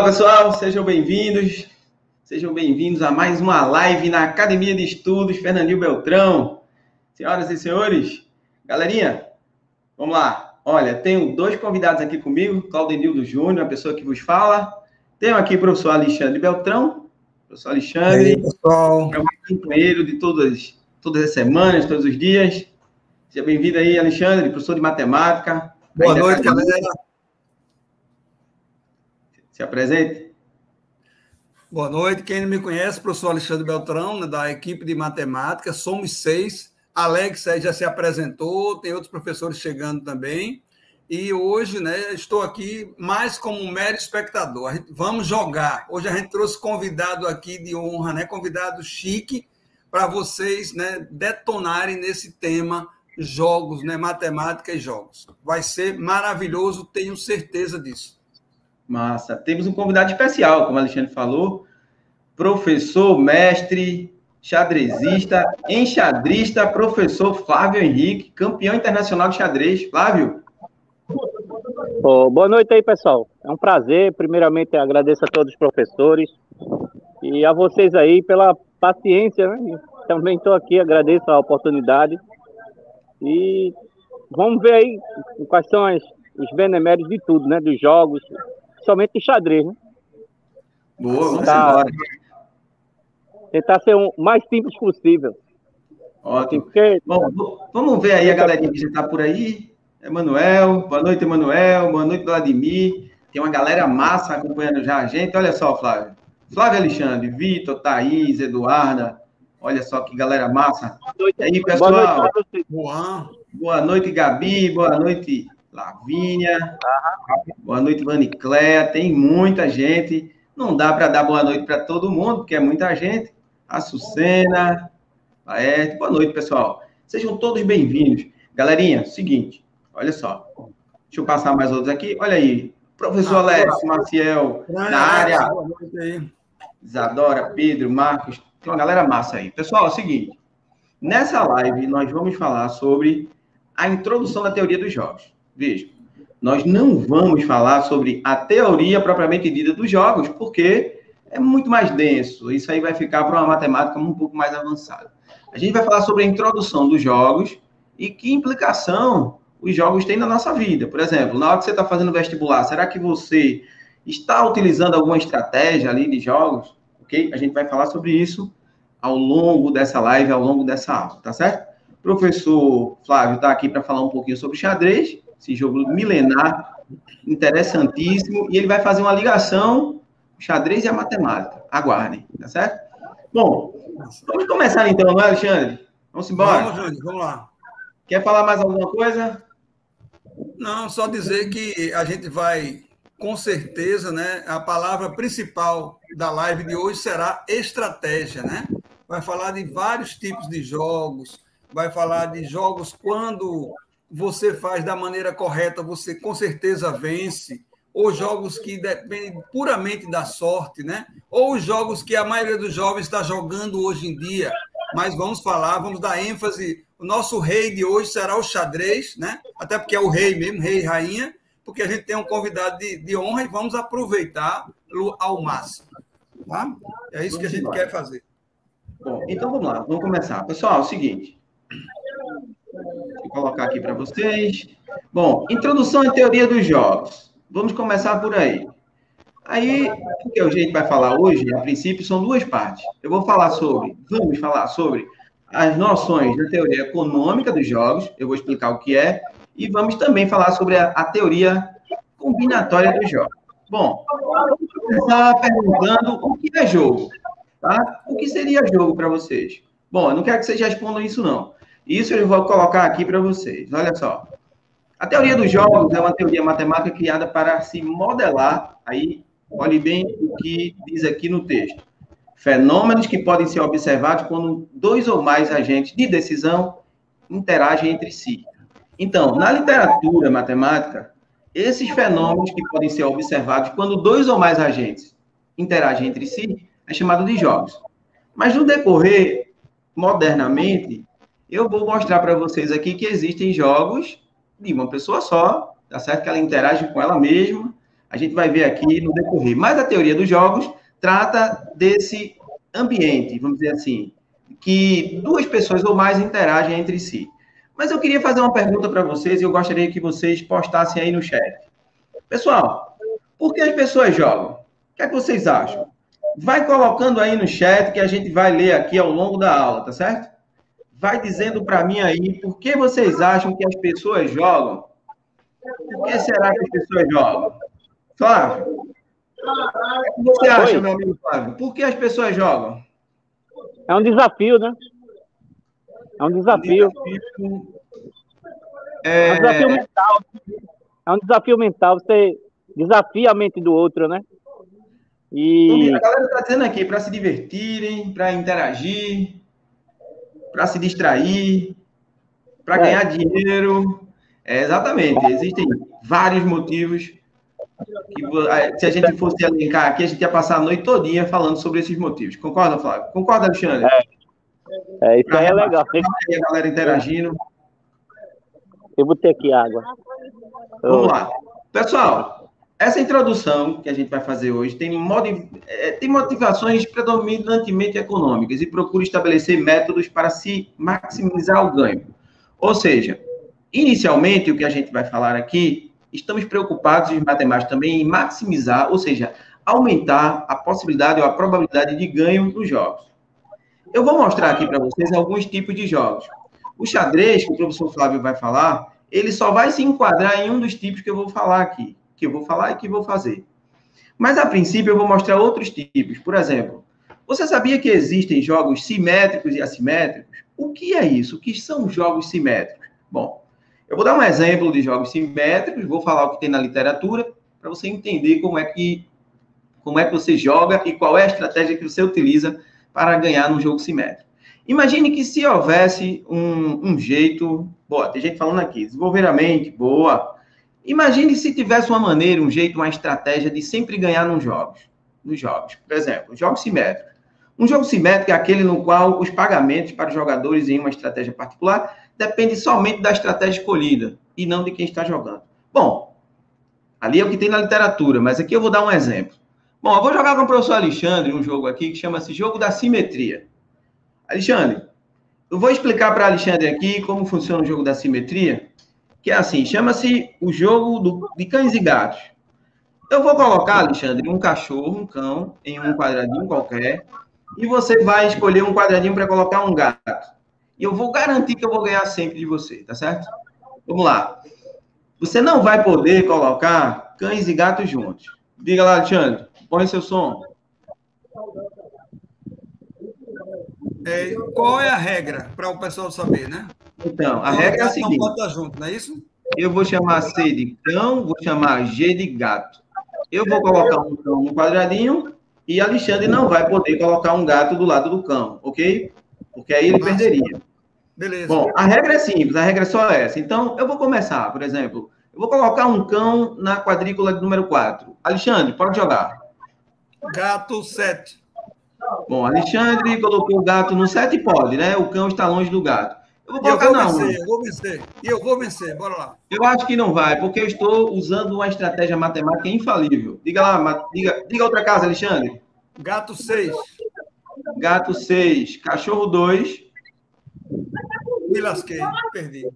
Olá, pessoal, sejam bem-vindos. Sejam bem-vindos a mais uma live na Academia de Estudos Fernandinho Beltrão. Senhoras e senhores, galerinha, vamos lá. Olha, tenho dois convidados aqui comigo, Claudenildo Júnior, a pessoa que vos fala. Tenho aqui o professor Alexandre Beltrão. Professor Alexandre, aí, pessoal. é um companheiro de todas, todas as semanas, todos os dias. Seja bem-vindo aí, Alexandre, professor de matemática. Boa noite, academia. galera. Se apresente. Boa noite. Quem não me conhece, professor Alexandre Beltrão, né, da equipe de matemática. Somos seis. Alex já se apresentou, tem outros professores chegando também. E hoje, né, estou aqui mais como um mero espectador. Vamos jogar. Hoje a gente trouxe convidado aqui de honra, né, convidado chique, para vocês, né, detonarem nesse tema jogos, né, matemática e jogos. Vai ser maravilhoso, tenho certeza disso. Massa. Temos um convidado especial, como o Alexandre falou, professor, mestre, xadrezista, enxadrista, professor Flávio Henrique, campeão internacional de xadrez. Flávio, Ô, boa noite aí, pessoal. É um prazer. Primeiramente, agradeço a todos os professores e a vocês aí pela paciência, né? Também estou aqui, agradeço a oportunidade. E vamos ver aí quais são as- os beneméritos de tudo, né? Dos jogos, somente de xadrez, né? boa, vamos Tá. embora. Tentar ser o mais simples possível. Ótimo. Porque Bom, vamos ver aí a galerinha que já está por aí. Emanuel, boa noite, Emanuel, boa noite, Vladimir. Tem uma galera massa acompanhando já a gente. Olha só, Flávio. Flávio Alexandre, Vitor, Thaís, Eduarda. Olha só que galera massa. E aí, boa pessoal? noite vocês. Juan, Boa noite, Gabi. Boa noite, Lavínia. Boa noite, Vanicléa. Tem muita gente. Não dá para dar boa noite para todo mundo, porque é muita gente. A Sucena, Laerte. Boa noite, pessoal. Sejam todos bem-vindos. Galerinha, seguinte, olha só. Deixa eu passar mais outros aqui. Olha aí. Professor Ah, Alex, Maciel, na área. Boa noite aí. Isadora, Pedro, Marcos, tem uma galera massa aí. Pessoal, é o seguinte, nessa live nós vamos falar sobre a introdução da teoria dos jogos. Veja, nós não vamos falar sobre a teoria propriamente dita dos jogos, porque é muito mais denso. Isso aí vai ficar para uma matemática um pouco mais avançada. A gente vai falar sobre a introdução dos jogos e que implicação os jogos têm na nossa vida. Por exemplo, na hora que você está fazendo vestibular, será que você está utilizando alguma estratégia ali de jogos? Ok? A gente vai falar sobre isso ao longo dessa live, ao longo dessa aula, tá certo? O professor Flávio está aqui para falar um pouquinho sobre xadrez, esse jogo milenar, interessantíssimo, e ele vai fazer uma ligação xadrez e a matemática. Aguardem, tá certo? Bom, vamos começar então, não é, Alexandre? Vamos embora. Vamos, Júnior, vamos lá. Quer falar mais alguma coisa? Não, só dizer que a gente vai, com certeza, né? A palavra principal da live de hoje será estratégia, né? Vai falar de vários tipos de jogos, vai falar de jogos quando você faz da maneira correta, você com certeza vence, ou jogos que dependem puramente da sorte, né? Ou os jogos que a maioria dos jovens está jogando hoje em dia. Mas vamos falar, vamos dar ênfase. O nosso rei de hoje será o xadrez, né? Até porque é o rei mesmo, rei e rainha, porque a gente tem um convidado de, de honra e vamos aproveitar ao máximo. Tá? É isso que a gente quer fazer. Bom, então vamos lá, vamos começar. Pessoal, é o seguinte. Eu colocar aqui para vocês. Bom, introdução à teoria dos jogos. Vamos começar por aí. Aí, o que a gente vai falar hoje, a princípio, são duas partes. Eu vou falar sobre, vamos falar sobre as noções da teoria econômica dos jogos, eu vou explicar o que é, e vamos também falar sobre a, a teoria combinatória dos jogos. Bom, começar perguntando o que é jogo. Tá? O que seria jogo para vocês? Bom, eu não quero que vocês respondam isso, não. Isso eu vou colocar aqui para vocês. Olha só. A teoria dos jogos é uma teoria matemática criada para se modelar, aí, olhe bem o que diz aqui no texto. Fenômenos que podem ser observados quando dois ou mais agentes de decisão interagem entre si. Então, na literatura matemática, esses fenômenos que podem ser observados quando dois ou mais agentes interagem entre si é chamado de jogos. Mas no decorrer, modernamente, eu vou mostrar para vocês aqui que existem jogos de uma pessoa só, tá certo? Que ela interage com ela mesma, A gente vai ver aqui no decorrer. Mas a teoria dos jogos trata desse ambiente, vamos dizer assim, que duas pessoas ou mais interagem entre si. Mas eu queria fazer uma pergunta para vocês e eu gostaria que vocês postassem aí no chat. Pessoal, por que as pessoas jogam? O que é que vocês acham? Vai colocando aí no chat que a gente vai ler aqui ao longo da aula, tá certo? Vai dizendo para mim aí por que vocês acham que as pessoas jogam. Por que será que as pessoas jogam? Flávio, o que você acha, Oi. meu amigo Flávio? Por que as pessoas jogam? É um desafio, né? É um desafio. É... é um desafio mental. É um desafio mental. Você desafia a mente do outro, né? E... A galera está dizendo aqui para se divertirem, para interagir, para se distrair, para é. ganhar dinheiro. É, exatamente. Existem vários motivos que, se a gente fosse elencar aqui, a gente ia passar a noite todinha falando sobre esses motivos. Concorda, Flávio? Concorda, Alexandre? É, é isso aí é legal. E a galera interagindo. Eu vou ter aqui água. Vamos lá. Pessoal, essa introdução que a gente vai fazer hoje. É, tem motivações predominantemente econômicas e procura estabelecer métodos para se maximizar o ganho. Ou seja, inicialmente, o que a gente vai falar aqui estamos preocupados, os matemáticos também, em maximizar, ou seja, aumentar a possibilidade ou a probabilidade de ganho dos jogos. Eu vou mostrar aqui para vocês alguns tipos de jogos. O xadrez, que o professor Flávio vai falar, ele só vai se enquadrar em um dos tipos que eu vou falar aqui, que eu vou falar e que vou fazer. Mas, a princípio, eu vou mostrar outros tipos. Por exemplo, você sabia que existem jogos simétricos e assimétricos? O que é isso? O que são jogos simétricos? Bom, eu vou dar um exemplo de jogos simétricos, vou falar o que tem na literatura, para você entender como é que como é que você joga e qual é a estratégia que você utiliza para ganhar num jogo simétrico. Imagine que se houvesse um, um jeito, boa, tem gente falando aqui, desenvolver a mente, boa. Imagine se tivesse uma maneira, um jeito, uma estratégia de sempre ganhar nos jogos. Nos jogos, por exemplo, jogos simétricos. Um jogo simétrico é aquele no qual os pagamentos para os jogadores em uma estratégia particular depende somente da estratégia escolhida e não de quem está jogando. Bom, ali é o que tem na literatura, mas aqui eu vou dar um exemplo. Bom, eu vou jogar com o professor Alexandre um jogo aqui que chama-se Jogo da Simetria. Alexandre, eu vou explicar para Alexandre aqui como funciona o jogo da simetria, que é assim, chama-se o jogo do, de cães e gatos. Eu vou colocar, Alexandre, um cachorro, um cão, em um quadradinho qualquer, e você vai escolher um quadradinho para colocar um gato. E eu vou garantir que eu vou ganhar sempre de você, tá certo? Vamos lá. Você não vai poder colocar cães e gatos juntos. Diga lá, Alexandre. Põe seu som. É, qual é a regra para o pessoal saber, né? Então, a regra é a seguinte. Bota junto, não é isso? Eu vou chamar C de cão, vou chamar G de gato. Eu vou colocar um cão no quadradinho e Alexandre não vai poder colocar um gato do lado do cão, ok? Porque aí ele perderia. Beleza. Bom, a regra é simples, a regra é só essa. Então, eu vou começar, por exemplo, eu vou colocar um cão na quadrícula de número 4. Alexandre, pode jogar. Gato 7. Bom, Alexandre colocou o gato no 7, pode, né? O cão está longe do gato. Eu vou colocar eu vou vencer, Eu vou vencer. Eu vou vencer, bora lá. Eu acho que não vai, porque eu estou usando uma estratégia matemática infalível. Diga lá, diga, diga outra casa, Alexandre. Gato 6. Gato 6. Cachorro 2. Me lasquei, perdi.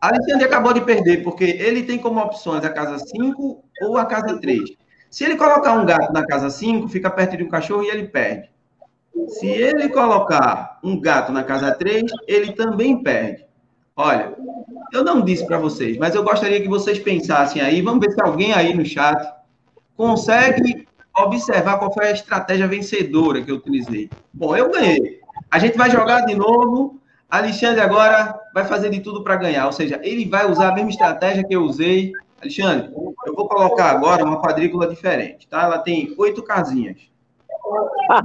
Alexandre acabou de perder, porque ele tem como opções a casa 5 ou a casa 3. Se ele colocar um gato na casa 5, fica perto de um cachorro e ele perde. Se ele colocar um gato na casa 3, ele também perde. Olha, eu não disse para vocês, mas eu gostaria que vocês pensassem aí. Vamos ver se alguém aí no chat consegue observar qual foi a estratégia vencedora que eu utilizei. Bom, eu ganhei. A gente vai jogar de novo Alexandre agora vai fazer de tudo para ganhar, ou seja, ele vai usar a mesma estratégia que eu usei. Alexandre, eu vou colocar agora uma quadrícula diferente, tá? Ela tem oito casinhas.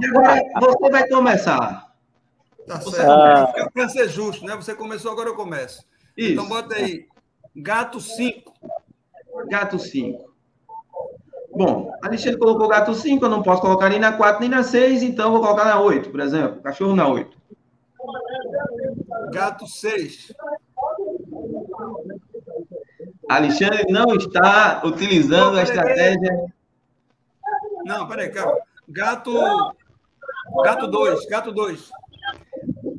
E agora você vai começar. Tá você ah. Para ser justo, né? Você começou, agora eu começo. Isso. Então bota aí, gato 5. Gato 5. Bom, Alexandre colocou gato 5, eu não posso colocar nem na 4 nem na 6, então eu vou colocar na 8, por exemplo. Cachorro na 8. Gato 6. Alexandre não está utilizando a estratégia. Não, peraí, calma. Gato. Gato 2, gato 2.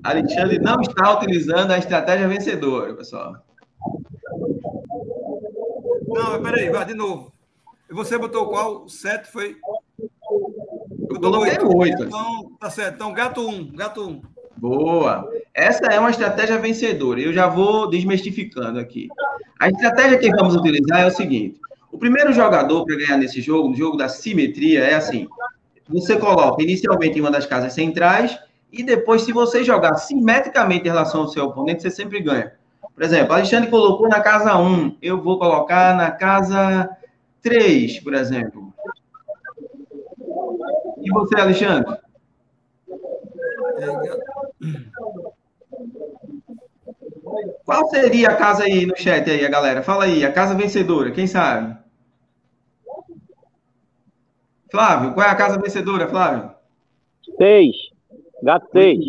Alexandre não está utilizando a estratégia vencedora, pessoal. Não, peraí, vai de novo. Você botou qual? 7 foi. Botou 8. 8. Então, tá certo. Então, gato 1, um, gato 1. Um. Boa. Essa é uma estratégia vencedora. Eu já vou desmistificando aqui. A estratégia que vamos utilizar é o seguinte: o primeiro jogador para ganhar nesse jogo, no jogo da simetria, é assim: você coloca inicialmente em uma das casas centrais e depois, se você jogar simetricamente em relação ao seu oponente, você sempre ganha. Por exemplo, Alexandre colocou na casa 1, eu vou colocar na casa 3, por exemplo. E você, Alexandre? Qual seria a casa aí no chat aí, a galera? Fala aí, a casa vencedora, quem sabe? Flávio, qual é a casa vencedora, Flávio? Seis. Gato 6.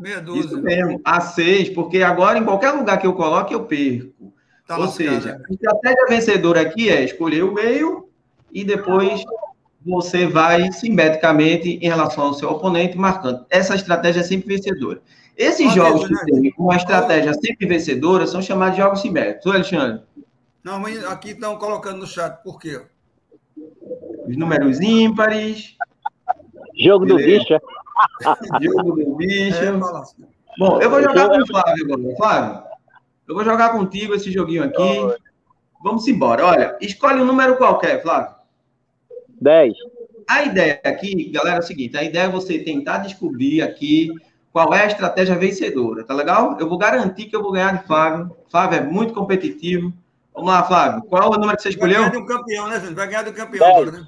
Meia dúzia. Isso mesmo, a 6, porque agora em qualquer lugar que eu coloque, eu perco. Tá Ou seja, a estratégia vencedora aqui é escolher o meio e depois você vai simetricamente em relação ao seu oponente marcando. Essa estratégia é sempre vencedora. Esses jogos que têm uma estratégia sempre vencedora são chamados de jogos simétricos. Oi, Alexandre. Não, mas aqui estão colocando no chat, por quê? Os números ímpares. Jogo Beleza. do bicho, é? Jogo do bicho. É, Bom, eu vou jogar com o Flávio agora. Flávio, eu vou jogar contigo esse joguinho aqui. Vamos embora. Olha, escolhe um número qualquer, Flávio. 10. A ideia aqui, galera, é o seguinte: a ideia é você tentar descobrir aqui qual é a estratégia vencedora, tá legal? Eu vou garantir que eu vou ganhar de Flávio. Flávio é muito competitivo. Vamos lá, Flávio. Qual o número que você escolheu? Vai ganhar do campeão, né? Vai ganhar do campeão agora, né?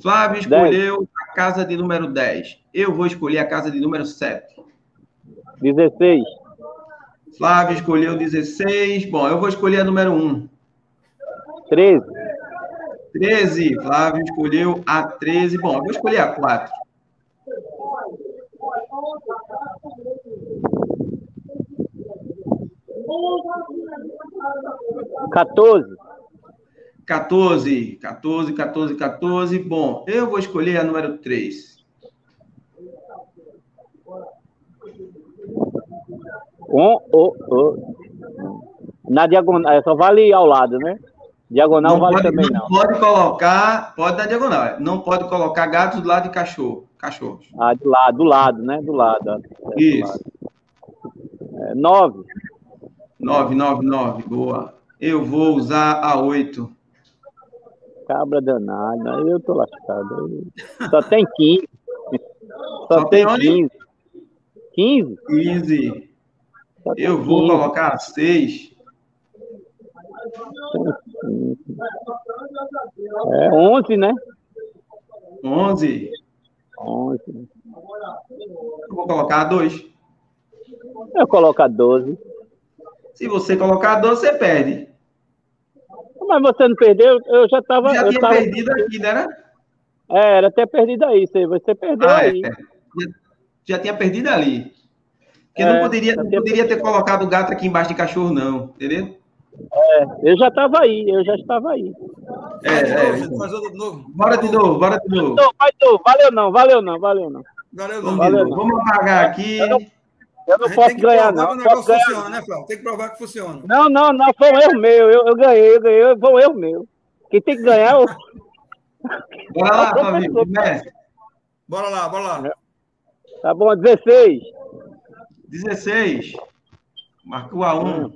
Flávio escolheu 10. a casa de número 10. Eu vou escolher a casa de número 7. 16. Flávio escolheu 16. Bom, eu vou escolher a número 1. 13. 13. Flávio escolheu a 13. Bom, eu vou escolher a 4. Quatorze. 14, 14, 14, 14. Bom, eu vou escolher a número 3. Com o, o. Na diagonal, é, só vale ao lado, né? Diagonal não vale pode, também não. Não pode colocar, pode dar diagonal. Não pode colocar gatos do lado de cachorro. Cachorros. Ah, do lado, do lado, né? Do lado. É, Isso. Do lado. É, nove. Nove, nove, nove. Boa. Eu vou usar a oito. Cabra danada, eu tô lascado. Só tem 15. Só, Só tem 15. 15? 15. Eu vou 15. colocar 6. É 11, né? 11. 11. Eu vou colocar 2. Eu coloco 12. Se você colocar 12, você perde. Mas você não perdeu? Eu já estava. Já tinha tava... perdido aqui, não era? É, era até perdido aí. Você perdeu ah, aí. É. Já, já, tinha perdido ali. Porque é, não poderia, não poderia ter colocado o gato aqui embaixo de cachorro, não, entendeu? É, eu já estava aí, eu já estava aí. É, é, então. de novo. Bora de novo, bora de novo. Vai de novo, valeu não, valeu não, valeu não. Valeu não. Valeu não. Vamos apagar aqui. Eu não, eu não posso ganhar, não. O negócio ganhar. funciona, né, Flávio? Tem que provar que funciona. Não, não, não, foi um erro meu. Eu, eu ganhei, eu ganhei, foi um erro meu. Quem tem que ganhar é o. Bora lá, Flavinho, Bora lá, bora lá. Tá bom, 16. 16. Marcou a 1.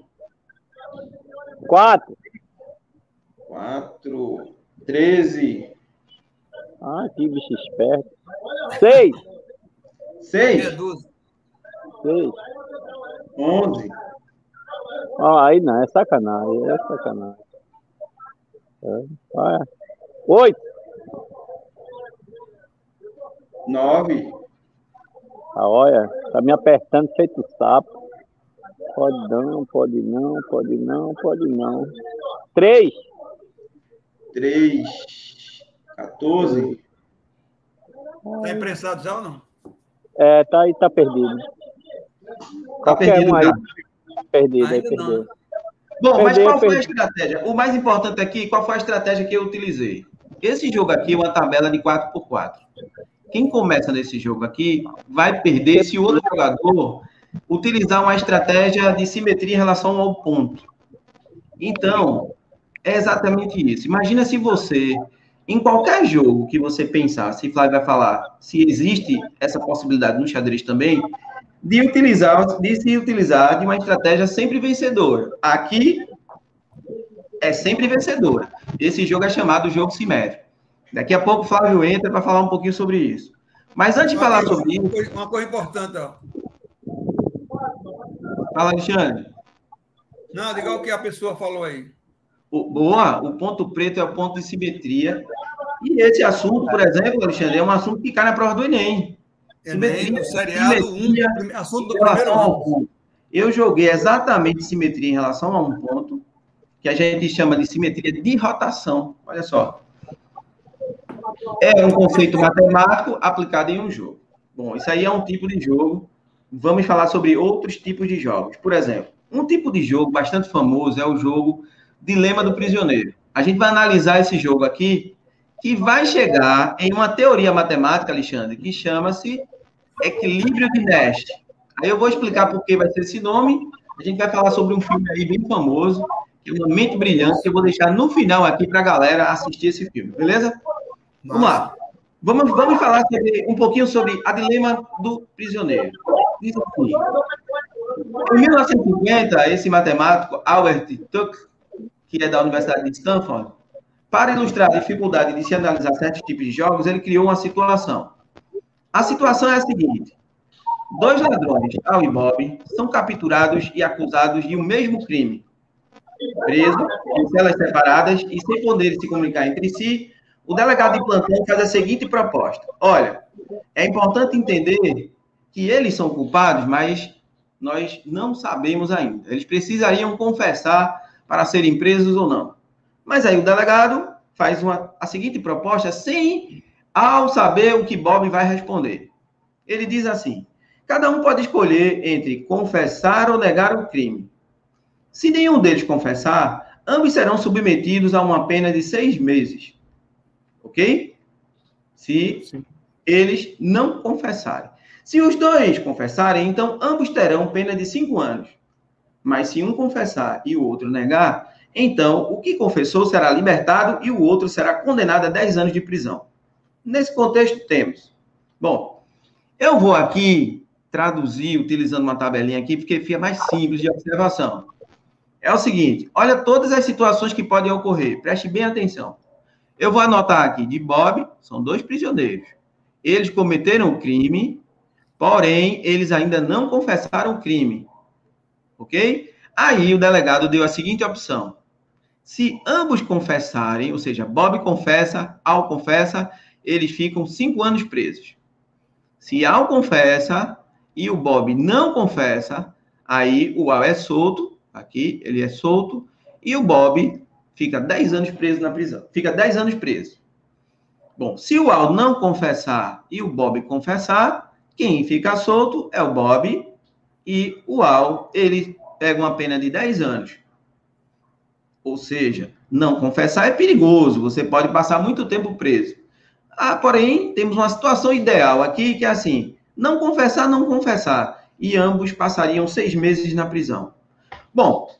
4. 4. 13. Ah, que bicho esperto. 6. 6. 6. 11. Ah, aí não, é sacanagem, é sacanagem. É. Ah, Oito. Nove. Ah, olha, tá me apertando feito sapo. Pode não, pode não, pode não, pode não. Três. Três. 14. Tá imprensado já ou não? É, tá aí, tá perdido. Tá perdido, um aí. Tá perdido, aí perdeu. Bom, mas qual foi a estratégia? O mais importante aqui, qual foi a estratégia que eu utilizei? Esse jogo aqui é uma tabela de 4x4. Quem começa nesse jogo aqui vai perder se o outro jogador utilizar uma estratégia de simetria em relação ao ponto. Então, é exatamente isso. Imagina se você, em qualquer jogo que você pensar, se Flávio vai falar, se existe essa possibilidade no xadrez também, de utilizar, de se utilizar de uma estratégia sempre vencedora. Aqui é sempre vencedora. Esse jogo é chamado jogo simétrico. Daqui a pouco o Flávio entra para falar um pouquinho sobre isso. Mas antes de falar sobre isso. Uma coisa importante, ó. Fala, Alexandre. Não, diga o que a pessoa falou aí. O, boa, o ponto preto é o ponto de simetria. E esse assunto, por exemplo, Alexandre, é um assunto que cai na prova do Enem. Enem, no seriado 1, um, assunto do primeiro ano. Eu joguei exatamente simetria em relação a um ponto, que a gente chama de simetria de rotação. Olha só. É um conceito matemático aplicado em um jogo. Bom, isso aí é um tipo de jogo. Vamos falar sobre outros tipos de jogos. Por exemplo, um tipo de jogo bastante famoso é o jogo Dilema do Prisioneiro. A gente vai analisar esse jogo aqui, que vai chegar em uma teoria matemática, Alexandre, que chama-se equilíbrio de Nash. Aí eu vou explicar por que vai ser esse nome. A gente vai falar sobre um filme aí bem famoso, que é uma mente brilhante, que eu vou deixar no final aqui para a galera assistir esse filme, beleza? Vamos lá. Vamos, vamos falar sobre, um pouquinho sobre a dilema do prisioneiro. Diz assim, em 1950, esse matemático, Albert Tuck, que é da Universidade de Stanford, para ilustrar a dificuldade de se analisar certos tipos de jogos, ele criou uma situação. A situação é a seguinte: dois ladrões, Al e Bob, são capturados e acusados de um mesmo crime. Presos, em celas separadas e sem poder se comunicar entre si, o delegado de plantão faz a seguinte proposta: olha, é importante entender que eles são culpados, mas nós não sabemos ainda. Eles precisariam confessar para serem presos ou não. Mas aí o delegado faz uma, a seguinte proposta sem ao saber o que Bob vai responder. Ele diz assim: cada um pode escolher entre confessar ou negar o crime. Se nenhum deles confessar, ambos serão submetidos a uma pena de seis meses. Ok? Se Sim. eles não confessarem. Se os dois confessarem, então ambos terão pena de cinco anos. Mas se um confessar e o outro negar, então o que confessou será libertado e o outro será condenado a 10 anos de prisão. Nesse contexto, temos. Bom, eu vou aqui traduzir utilizando uma tabelinha aqui, porque fica mais simples de observação. É o seguinte: olha todas as situações que podem ocorrer, preste bem atenção. Eu vou anotar aqui de Bob, são dois prisioneiros. Eles cometeram o crime, porém, eles ainda não confessaram o crime ok? Aí o delegado deu a seguinte opção: se ambos confessarem, ou seja, Bob confessa, Al confessa, eles ficam cinco anos presos. Se Al confessa e o Bob não confessa, aí o Al é solto, aqui ele é solto, e o Bob fica 10 anos preso na prisão. Fica 10 anos preso. Bom, se o Al não confessar e o Bob confessar, quem fica solto é o Bob e o Al, ele pega uma pena de 10 anos. Ou seja, não confessar é perigoso, você pode passar muito tempo preso. Ah, porém, temos uma situação ideal aqui, que é assim, não confessar, não confessar. E ambos passariam seis meses na prisão. Bom,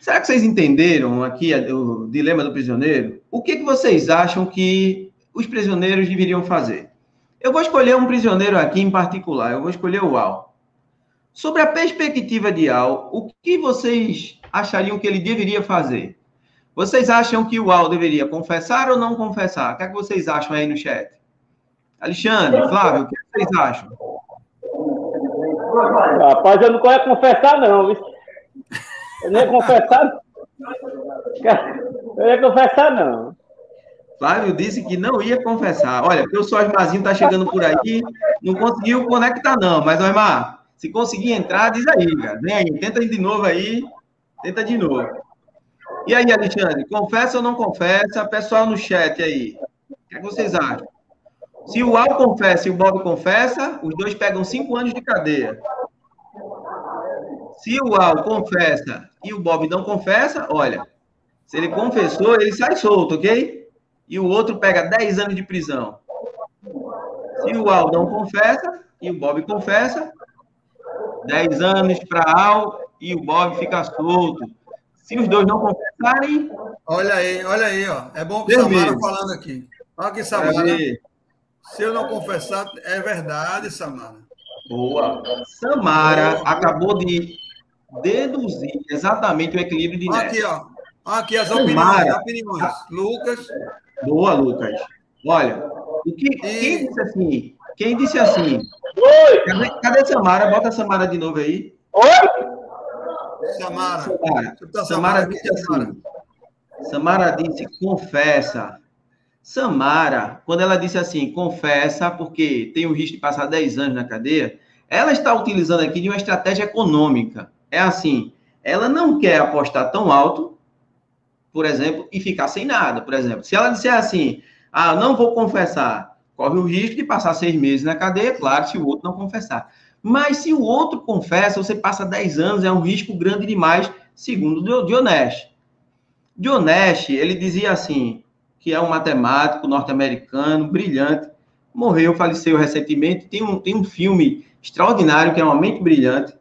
será que vocês entenderam aqui o dilema do prisioneiro? O que, que vocês acham que os prisioneiros deveriam fazer? Eu vou escolher um prisioneiro aqui em particular, eu vou escolher o Al. Sobre a perspectiva de Al, o que vocês achariam que ele deveria fazer? Vocês acham que o Al deveria confessar ou não confessar? O que, é que vocês acham aí no chat? Alexandre, Flávio, o que vocês acham? Rapaz, eu não quero confessar, não. Eu não ia confessar. Eu ia confessar, não. Flávio disse que não ia confessar. Olha, o Sosmarzinho está chegando por aí, não conseguiu conectar, não. Mas, Osmar, se conseguir entrar, diz aí, cara. Vem aí, tenta de novo aí. Tenta de novo. E aí, Alexandre, confessa ou não confessa? Pessoal no chat aí. O que, é que vocês acham? Se o Al confessa e o Bob confessa, os dois pegam cinco anos de cadeia. Se o Al confessa e o Bob não confessa, olha, se ele confessou, ele sai solto, ok? E o outro pega 10 anos de prisão. Se o Al não confessa e o Bob confessa, 10 anos para Al e o Bob fica solto. Se os dois não confessarem. Olha aí, olha aí, ó. É bom que o Samara falando aqui. Olha aqui, Samara. Se eu não confessar, é verdade, Samara. Boa. Samara acabou de deduzir exatamente o equilíbrio de Aqui, ó. Aqui as opiniões, opiniões. Lucas. Boa, Lucas. Olha, o que, e... quem disse assim? Quem disse assim? Oi! Cadê, cadê a Samara? Bota a Samara de novo aí. Oi? Samara. Samara, Samara, Samara disse assim. Samara disse, confessa. Samara, quando ela disse assim, confessa, porque tem o risco de passar 10 anos na cadeia, ela está utilizando aqui de uma estratégia econômica. É assim, ela não quer apostar tão alto, por exemplo, e ficar sem nada, por exemplo. Se ela disser assim, ah, não vou confessar, corre o risco de passar seis meses na cadeia, claro, se o outro não confessar. Mas se o outro confessa, você passa 10 anos, é um risco grande demais, segundo Dioneste. Dioneste, ele dizia assim, que é um matemático norte-americano, brilhante, morreu, faleceu recentemente, tem um, tem um filme extraordinário, que é Uma Mente Brilhante,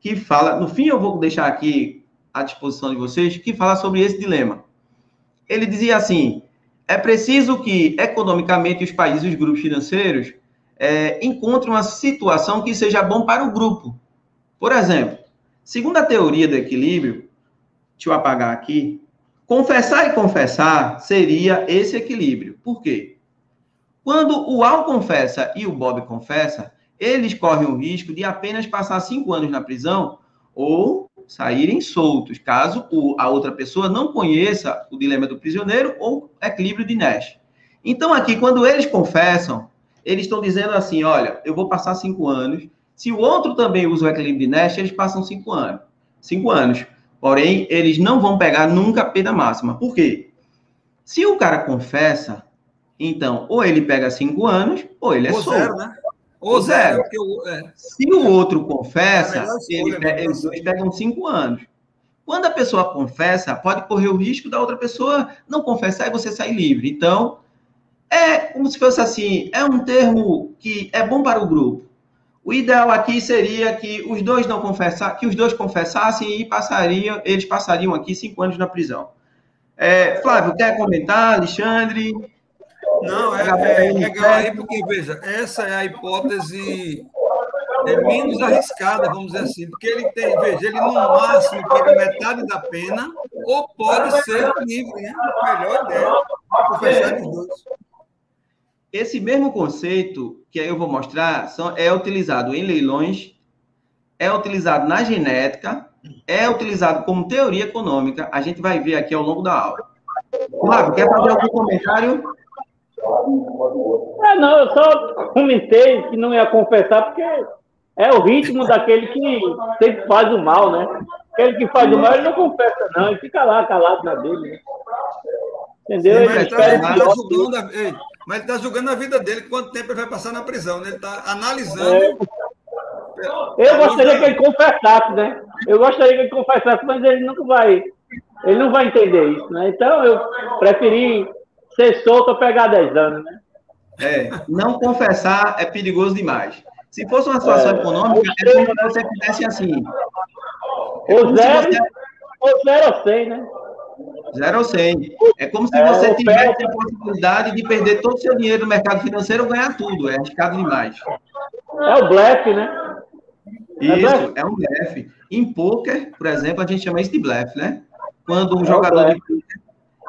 que fala, no fim eu vou deixar aqui à disposição de vocês, que fala sobre esse dilema. Ele dizia assim, é preciso que, economicamente, os países, os grupos financeiros, é, encontrem uma situação que seja bom para o grupo. Por exemplo, segundo a teoria do equilíbrio, deixa eu apagar aqui, confessar e confessar seria esse equilíbrio. Por quê? Quando o Al confessa e o Bob confessa, eles correm o risco de apenas passar cinco anos na prisão ou saírem soltos, caso a outra pessoa não conheça o dilema do prisioneiro ou equilíbrio de Nash. Então, aqui, quando eles confessam, eles estão dizendo assim: olha, eu vou passar cinco anos. Se o outro também usa o equilíbrio de Nash, eles passam cinco anos. Cinco anos. Porém, eles não vão pegar nunca a pena máxima. Por quê? Se o cara confessa, então, ou ele pega cinco anos, ou ele é ou solto. Zero, né? Ou zero. zero. É. Se o outro confessa, é ele, eles dois pegam cinco anos. Quando a pessoa confessa, pode correr o risco da outra pessoa não confessar e você sair livre. Então, é como se fosse assim, é um termo que é bom para o grupo. O ideal aqui seria que os dois não confessar, que os dois confessassem e passariam, eles passariam aqui cinco anos na prisão. É, Flávio, quer comentar, Alexandre? Não, é, é, é legal aí, porque, veja, essa é a hipótese é menos arriscada, vamos dizer assim, porque ele tem, veja, ele no máximo pega metade da pena, ou pode ser livre, né? Melhor ideia, confessar os dois. Esse mesmo conceito que eu vou mostrar são, é utilizado em leilões, é utilizado na genética, é utilizado como teoria econômica. A gente vai ver aqui ao longo da aula. Flávio, quer fazer algum comentário? É, não, eu só comentei que não ia confessar porque é o ritmo daquele que sempre faz o mal, né? Aquele que faz o mal, ele não confessa, não, ele fica lá calado na dele. Né? Entendeu? Sim, ele espera tá, tá julgando a, ei, mas ele está julgando a vida dele, quanto tempo ele vai passar na prisão, né? Ele está analisando. É. Eu gostaria que ele confessasse, né? Eu gostaria que ele confessasse, mas ele nunca vai. Ele não vai entender isso, né? Então eu preferi ser solto ou pegar 10 anos, né? É, não confessar é perigoso demais. Se fosse uma situação é, econômica, é como se você fizesse assim. É o zero, você... ou zero ou 100, né? Zero ou 100. É como se é, você tivesse a possibilidade de perder todo o seu dinheiro no mercado financeiro ou ganhar tudo. É arriscado demais. É o blefe, né? Isso, é, um blefe. Em poker, por exemplo, a gente chama isso de blefe, né? Quando um é jogador de poker,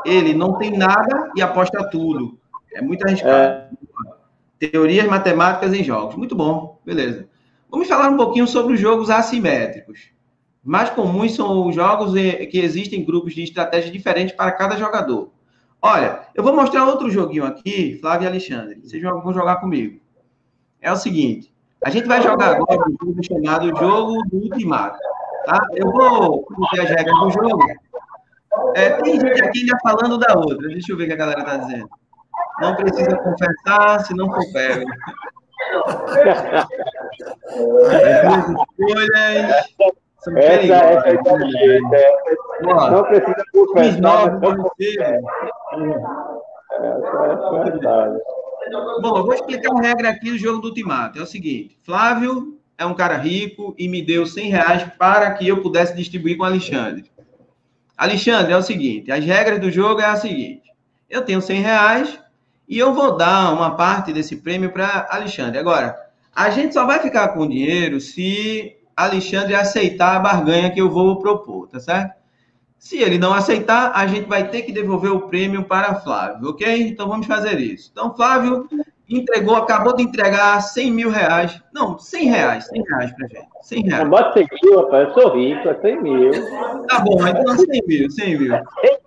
ele não tem nada e aposta tudo. É muito arriscado. É. Teorias matemáticas em jogos. Muito bom, beleza. Vamos falar um pouquinho sobre os jogos assimétricos mais comuns são os jogos que existem grupos de estratégias diferentes para cada jogador. Olha, eu vou mostrar outro joguinho aqui, Flávio e Alexandre. Vocês vão jogar comigo. É o seguinte: a gente vai jogar agora um jogo chamado Jogo do Ultimato. Tá? Eu vou colocar as regras do jogo. É, tem gente aqui ainda falando da outra. Deixa eu ver o que a galera está dizendo. Não precisa confessar se não for pego. As escolhas São essa, essa é. É. Não precisa confessar. Não precisa. Essa é verdade. Bom, eu vou explicar uma regra aqui do jogo do Ultimato. É o seguinte: Flávio é um cara rico e me deu 100 reais para que eu pudesse distribuir com o Alexandre. Alexandre, é o seguinte: as regras do jogo é a seguinte: eu tenho 100 reais e eu vou dar uma parte desse prêmio para Alexandre. Agora, a gente só vai ficar com o dinheiro se Alexandre aceitar a barganha que eu vou propor, tá certo? Se ele não aceitar, a gente vai ter que devolver o prêmio para Flávio, ok? Então vamos fazer isso. Então, Flávio entregou, acabou de entregar 100 mil reais. Não, 100 reais, 100 reais pra gente. 100 reais. Não bota 100 mil, rapaz, eu sou rico, é 100 mil. Tá bom, então 100 mil, 100 mil.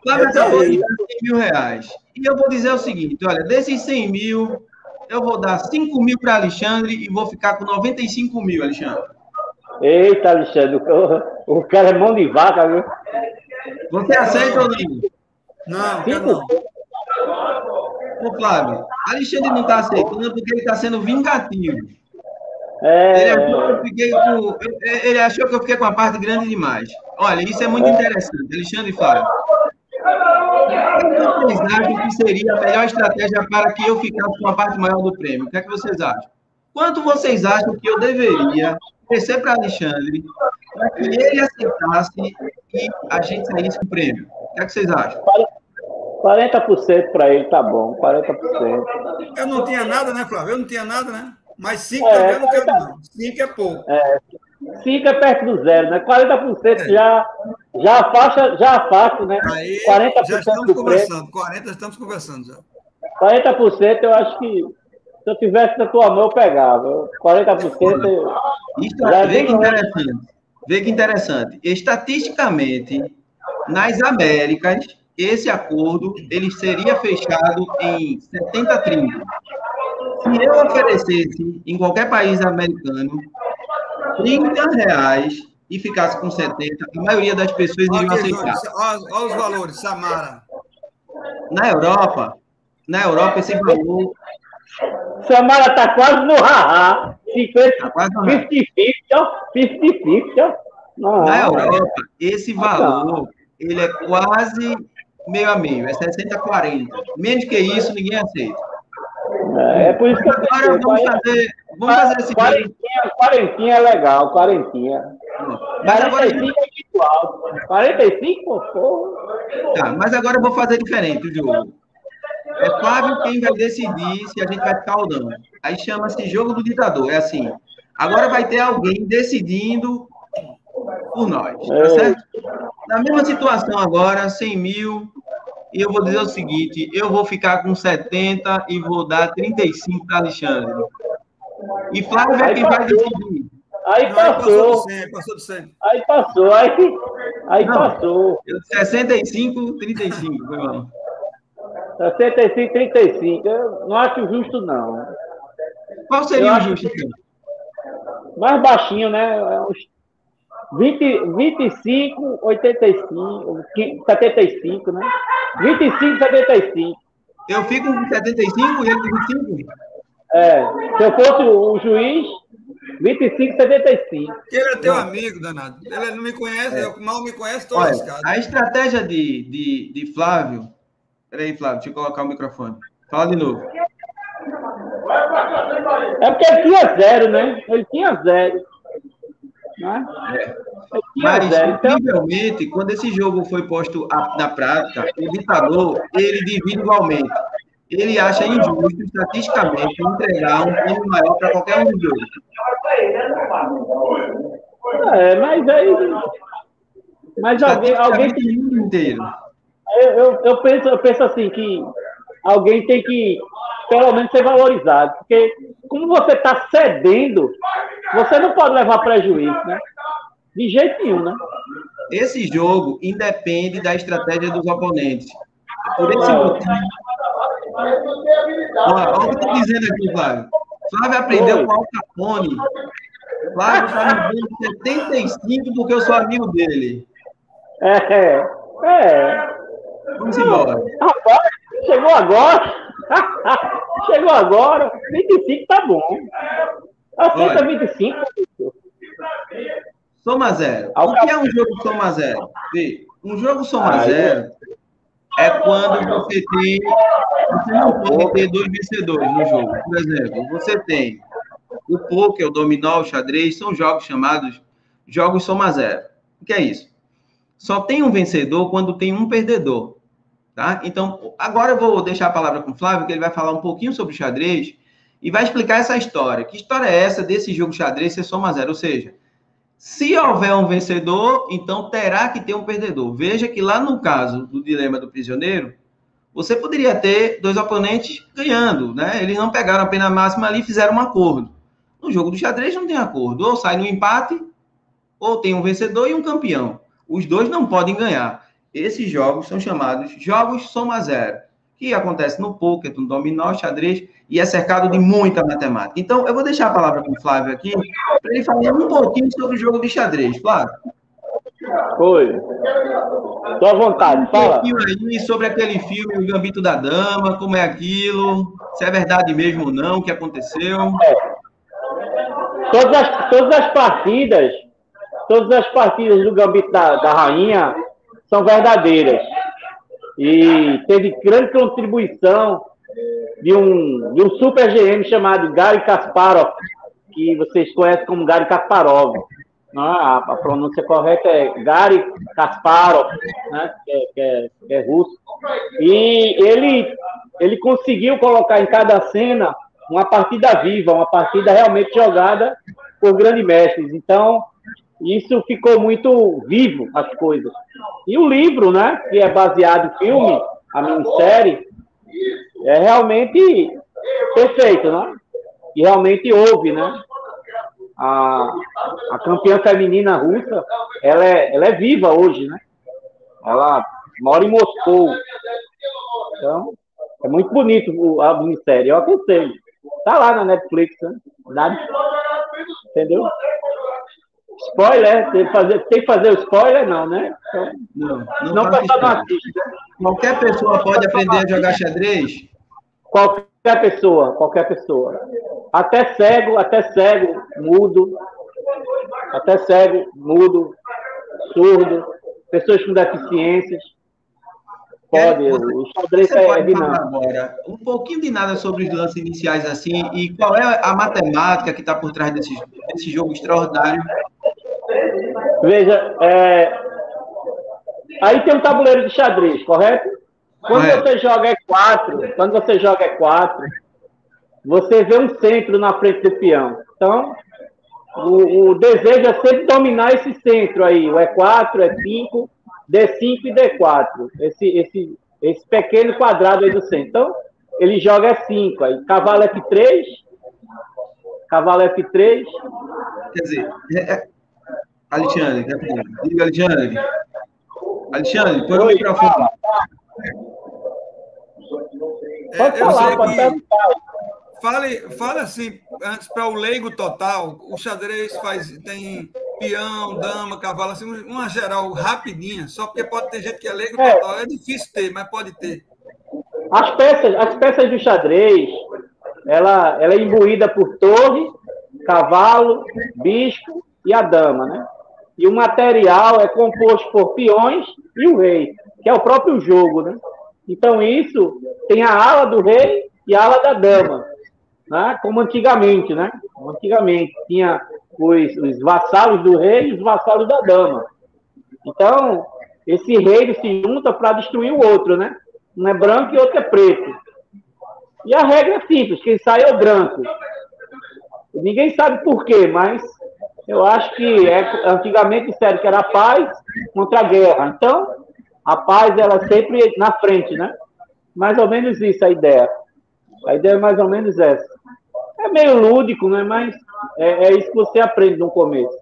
Flávio acabou de dar 100 mil reais. E eu vou dizer o seguinte: olha, desses 100 mil, eu vou dar 5 mil para Alexandre e vou ficar com 95 mil, Alexandre. Eita, Alexandre, o, o cara é mão de vaca, viu? Você aceita ou não? Não, não. Ô, Flávio, Alexandre não está aceitando porque ele está sendo vingativo. É... Ele, achou que eu fiquei com, ele achou que eu fiquei com a parte grande demais. Olha, isso é muito é. interessante. Alexandre e Flávio. O que vocês acham que seria a melhor estratégia para que eu ficasse com a parte maior do prêmio? O que é que vocês acham? Quanto vocês acham que eu deveria oferecer para Alexandre para que ele aceitasse e a gente saísse com o prêmio? O que é que vocês acham? 40% para ele tá bom, 40%. Eu não tinha nada, né, Flávio? Eu não tinha nada, né? Mas 5 é, eu não quero, não. 5 é pouco. É, 5 é perto do zero, né? 40% é. já, já afasta, já afasta, né? Aí 40% já estamos conversando, 40% estamos conversando já. 40% eu acho que se eu tivesse na tua mão, eu pegava. 40% eu... Isso, já vê que interessante. Vê que interessante. Estatisticamente, nas Américas, esse acordo ele seria fechado em 70-30. Se eu oferecesse em qualquer país americano 30 reais e ficasse com 70, a maioria das pessoas iriam aceitar. Olha os valores, Samara. Na Europa, na Europa esse valor. Samara está quase no haha. 50, tá quase no 50-50, ó. 50-50, ó. Na Europa, esse valor, ele é quase meio a meio, é 60-40. Menos que isso, ninguém aceita. É, é por isso que Agora vamos fazer, vamos fazer esse quarentinha, quarentinha é legal, quarentinha. Mas 45 agora... é igual. 45, porra. Tá, mas agora eu vou fazer diferente o jogo. É Flávio quem vai decidir se a gente vai ficar ou não. Aí chama-se jogo do ditador. É assim. Agora vai ter alguém decidindo por nós. Tá é. certo? Na mesma situação agora, 100 mil, e eu vou dizer o seguinte: eu vou ficar com 70 e vou dar 35 para Alexandre. E Flávio é quem vai decidir. Aí passou. Aí passou do 100, Aí passou, aí, aí Não, passou. 65, 35, foi mal. 65, 35. Eu não acho justo, não. Qual seria o justo, então? Mais baixinho, né? Uns 20, 25, 85, 75, né? 25, 75. Eu fico com 75 e ele com 25? É. Se eu fosse o juiz, 25, 75. Ele é teu amigo, danado. Ele não me conhece, é. eu mal me conhece, estou lascado. A estratégia de, de, de Flávio. Peraí, Flávio, deixa eu colocar o microfone. Fala de novo. É porque ele tinha zero, né? Ele tinha zero. Né? É. Mas, incrivelmente, então... quando esse jogo foi posto na prática, o ditador, ele divide igualmente. Ele acha injusto, estatisticamente, entregar um prêmio maior para qualquer um dos dois. É, mas aí... Mas alguém... alguém tem... inteiro. Eu, eu, eu, penso, eu penso assim, que alguém tem que, pelo menos, ser valorizado. Porque, como você está cedendo você não pode levar prejuízo, né? De jeito nenhum, né? Esse jogo independe da estratégia dos oponentes. Por esse motivo. Olha, olha o que eu estou dizendo aqui, Flávio. Flávio aprendeu Oi. com o Al Capone. Flávio está me dando 75 porque eu sou amigo dele. É, é. Vamos embora. Agora, chegou agora. chegou agora. 25 tá bom. Aceita 25. Soma zero. O que é um jogo soma zero? Um jogo soma zero é quando você tem. Você não pode ter dois vencedores no jogo. Por exemplo, você tem o poker, o dominó, o xadrez, são jogos chamados jogos soma zero. O que é isso? Só tem um vencedor quando tem um perdedor. Tá? Então, agora eu vou deixar a palavra com o Flávio, que ele vai falar um pouquinho sobre xadrez e vai explicar essa história. Que história é essa desse jogo xadrez ser soma zero? Ou seja, se houver um vencedor, então terá que ter um perdedor. Veja que lá no caso do dilema do prisioneiro, você poderia ter dois oponentes ganhando, né? Eles não pegaram a pena máxima ali e fizeram um acordo. No jogo do xadrez não tem acordo. Ou sai no empate, ou tem um vencedor e um campeão. Os dois não podem ganhar. Esses jogos são chamados jogos soma zero, que acontece no poker, no dominó, xadrez, e é cercado de muita matemática. Então, eu vou deixar a palavra com o Flávio aqui, para ele falar um pouquinho sobre o jogo de xadrez. Flávio. Oi. Estou à vontade, fala. Um pouquinho aí sobre aquele filme, O Gambito da Dama, como é aquilo, se é verdade mesmo ou não, o que aconteceu. É. Todas, as, todas as partidas, todas as partidas do Gambito da, da Rainha são verdadeiras. E teve grande contribuição de um, de um super GM chamado Gary Kasparov, que vocês conhecem como Gary Kasparov. Né? A, a, pronúncia correta é Gary Kasparov, né? que, é, que, é, que é russo. E ele, ele conseguiu colocar em cada cena uma partida viva, uma partida realmente jogada por grandes mestres. Então, isso ficou muito vivo, as coisas. E o livro, né, que é baseado em filme, a minissérie, é realmente perfeito, né? E realmente houve, né? A, a campeã feminina russa, ela é, ela é viva hoje, né? Ela mora em Moscou. Então, é muito bonito a minissérie, eu aconselho. Tá lá na Netflix, né? Entendeu? Spoiler, tem que fazer, tem que fazer o spoiler, não, né? Então, não, não, não pode né? Qualquer pessoa pode aprender a jogar xadrez? Qualquer pessoa, qualquer pessoa. Até cego, até cego, mudo, até cego, mudo, surdo, pessoas com deficiências. Pode, você, o xadrez é, pode dinâmico. Agora, um pouquinho de nada sobre os lances iniciais assim, e qual é a matemática que está por trás desse, desse jogo extraordinário Veja, é... aí tem um tabuleiro de xadrez, correto? Quando você joga E4, quando você joga E4, você vê um centro na frente do peão. Então, o, o desejo é sempre dominar esse centro aí, o E4, E5, D5 e D4. Esse, esse, esse pequeno quadrado aí do centro. Então, ele joga E5, aí cavalo F3, cavalo F3. Quer dizer, é, é Alexandre, diga, Alexandre. Alexandre, põe o microfone. É, eu sei que... Fale, fale assim, antes para o leigo total, o xadrez faz, tem peão, dama, cavalo, assim, uma geral rapidinha, só porque pode ter gente que é leigo é. total. É difícil ter, mas pode ter. As peças, as peças do xadrez, ela, ela é imbuída por torre, cavalo, bispo e a dama, né? E o material é composto por peões e o rei, que é o próprio jogo, né? Então, isso tem a ala do rei e a ala da dama, né? como antigamente, né? Como antigamente, tinha os, os vassalos do rei e os vassalos da dama. Então, esse rei se junta para destruir o outro, né? Um é branco e outro é preto. E a regra é simples, quem sai é o branco. Ninguém sabe por quê, mas eu acho que é, antigamente disseram que era paz contra a guerra. Então, a paz ela sempre na frente, né? Mais ou menos isso a ideia. A ideia é mais ou menos essa. É meio lúdico, né? Mas é, é isso que você aprende no começo.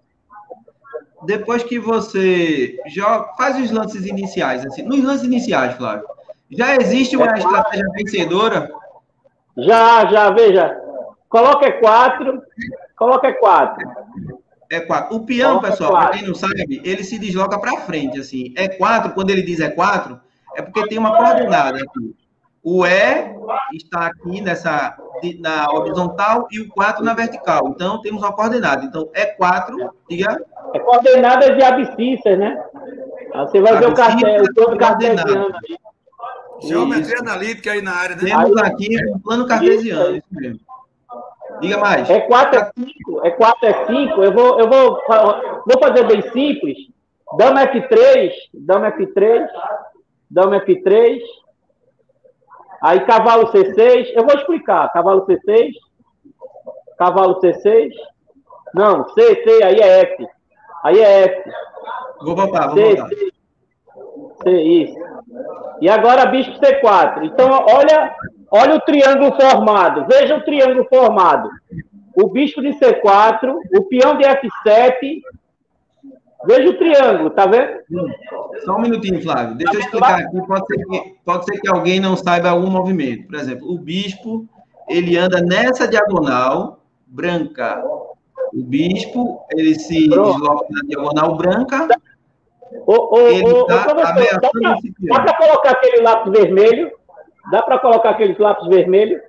Depois que você joga, faz os lances iniciais, assim, nos lances iniciais, Flávio, já existe uma é estratégia vencedora? Já, já, veja. Coloca quatro, coloca quatro. É 4. O peão, pessoal, para quem não sabe, ele se desloca para frente, assim. É 4, quando ele diz é 4, é porque tem uma coordenada aqui. O E está aqui nessa na horizontal e o 4 na vertical. Então, temos uma coordenada. Então, é 4, diga. É coordenada de abscissas, né? Você vai ver o cartel, o plano cartesiano aí. Geometria analítica aí na área, né? Temos aqui um plano cartesiano, isso mesmo. Diga mais. É 4 é 5, é 4 é 5. Eu vou, eu vou, vou fazer bem simples. Dama F3, dama F3, dama F3. Aí cavalo C6, eu vou explicar. Cavalo C6, cavalo C6. Não, C, C, aí é F. Aí é F. Vou voltar, vou C, voltar. C, C, isso. E agora bispo C4. Então, olha, olha o triângulo formado. Veja o triângulo formado. O bispo de C4, o peão de F7. Veja o triângulo, tá vendo? Só um minutinho, Flávio. Deixa eu explicar aqui. Pode ser, que, pode ser que alguém não saiba algum movimento. Por exemplo, o bispo, ele anda nessa diagonal branca. O bispo, ele se Pronto. desloca na diagonal branca Ô, ô, ô, tá dá para colocar aquele lápis vermelho? Dá para colocar aquele lápis vermelho?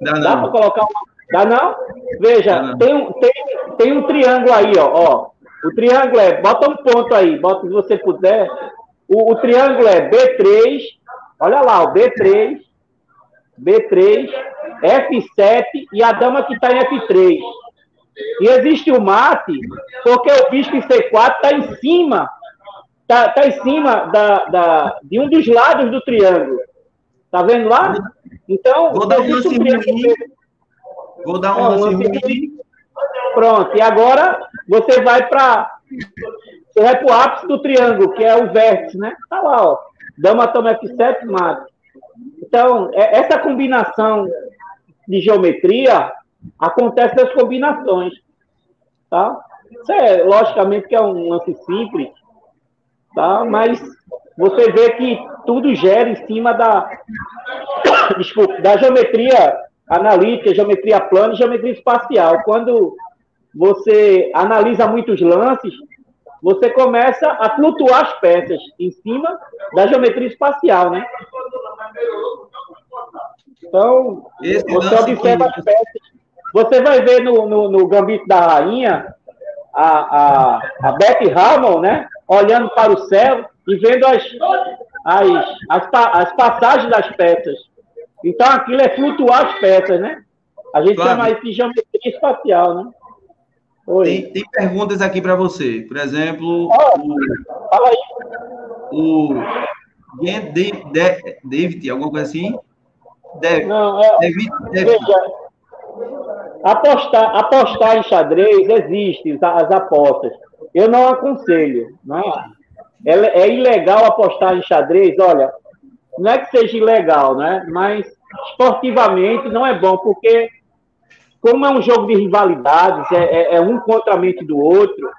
Dá não. Dá para colocar. Dá não? Veja, Dá não. Tem, um, tem, tem um triângulo aí, ó, ó. O triângulo é, bota um ponto aí, bota se você puder. O, o triângulo é B3, olha lá, o B3, B3, F7 e a dama que está em F3. E existe o mate, porque o bispo em C4 está em cima tá, tá em cima da, da, de um dos lados do triângulo. Tá vendo lá? Então, vou dar um lance ruim. Vou dar um lance ruim. Pronto, e agora você vai para você vai para o ápice do triângulo, que é o vértice, né? Tá lá, ó. Dama toma F7, mata. Então, é, essa combinação de geometria acontece nas combinações, tá? Isso é, logicamente, que é um lance simples, tá? Mas você vê que tudo gera em cima da, desculpa, da geometria analítica, geometria plana e geometria espacial. Quando você analisa muitos lances, você começa a flutuar as peças em cima da geometria espacial, né? Então, Esse você observa as peças. Você vai ver no, no, no Gambito da Rainha a, a, a Beth Harmon, né? olhando para o céu e vendo as, as, as, as passagens das peças. Então aquilo é flutuar as peças, né? A gente claro. chama isso de geometria espacial, né? Tem, tem, perguntas aqui para você. Por exemplo, oh, o, fala aí. O David, David, alguma coisa assim? David, Não, é, David, David. Veja, apostar, apostar em xadrez existe as apostas. Eu não aconselho. Não é? é ilegal apostar em xadrez. Olha, não é que seja ilegal, né? Mas esportivamente não é bom, porque como é um jogo de rivalidades, é, é, é um contra a mente do outro,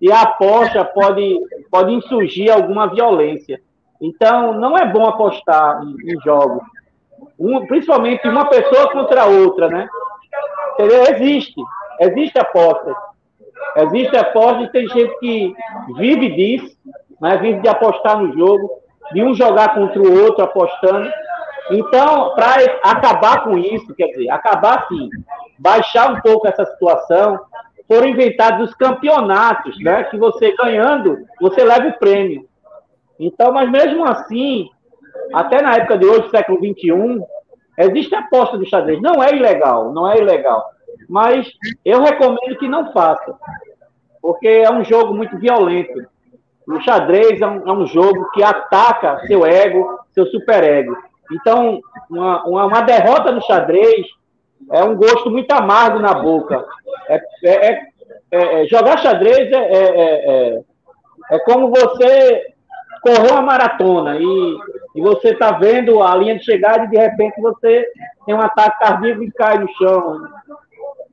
e a aposta pode, pode insurgir alguma violência. Então, não é bom apostar em, em jogos. Um, principalmente uma pessoa contra a outra, né? Existe. Existe apostas. Existe aposta e tem gente que vive disso, né? vive de apostar no jogo, de um jogar contra o outro apostando. Então, para acabar com isso, quer dizer, acabar sim, baixar um pouco essa situação, foram inventados os campeonatos, né? Que você ganhando, você leva o prêmio. Então, mas mesmo assim, até na época de hoje, século XXI, existe aposta do xadrez. Não é ilegal, não é ilegal. Mas eu recomendo que não faça, porque é um jogo muito violento. O xadrez é um, é um jogo que ataca seu ego, seu superego. Então, uma, uma, uma, derrota no xadrez é um gosto muito amargo na boca. É, é, é, é jogar xadrez é, é, como você correr uma maratona e, e você está vendo a linha de chegada e de repente você tem um ataque cardíaco e cai no chão.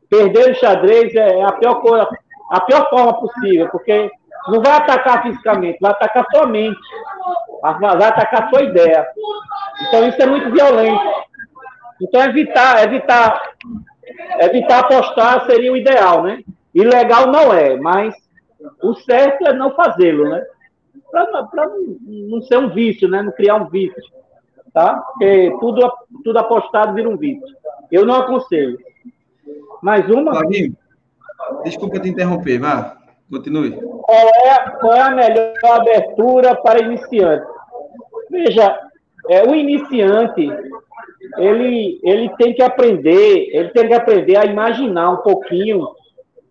Perder o xadrez é a pior coisa, a pior forma possível, porque não vai atacar fisicamente, vai atacar sua mente, vai atacar sua ideia. Então isso é muito violento. Então evitar, evitar, evitar apostar seria o ideal, né? Ilegal não é, mas o certo é não fazê-lo, né? Para não ser um vício, né? Não criar um vício, tá? Porque tudo, tudo apostado vira um vício. eu não aconselho. Mais uma. Flavinho, desculpa te interromper, vá, continue. Qual é, qual é a melhor abertura para iniciante? Veja, é, o iniciante, ele, ele tem que aprender, ele tem que aprender a imaginar um pouquinho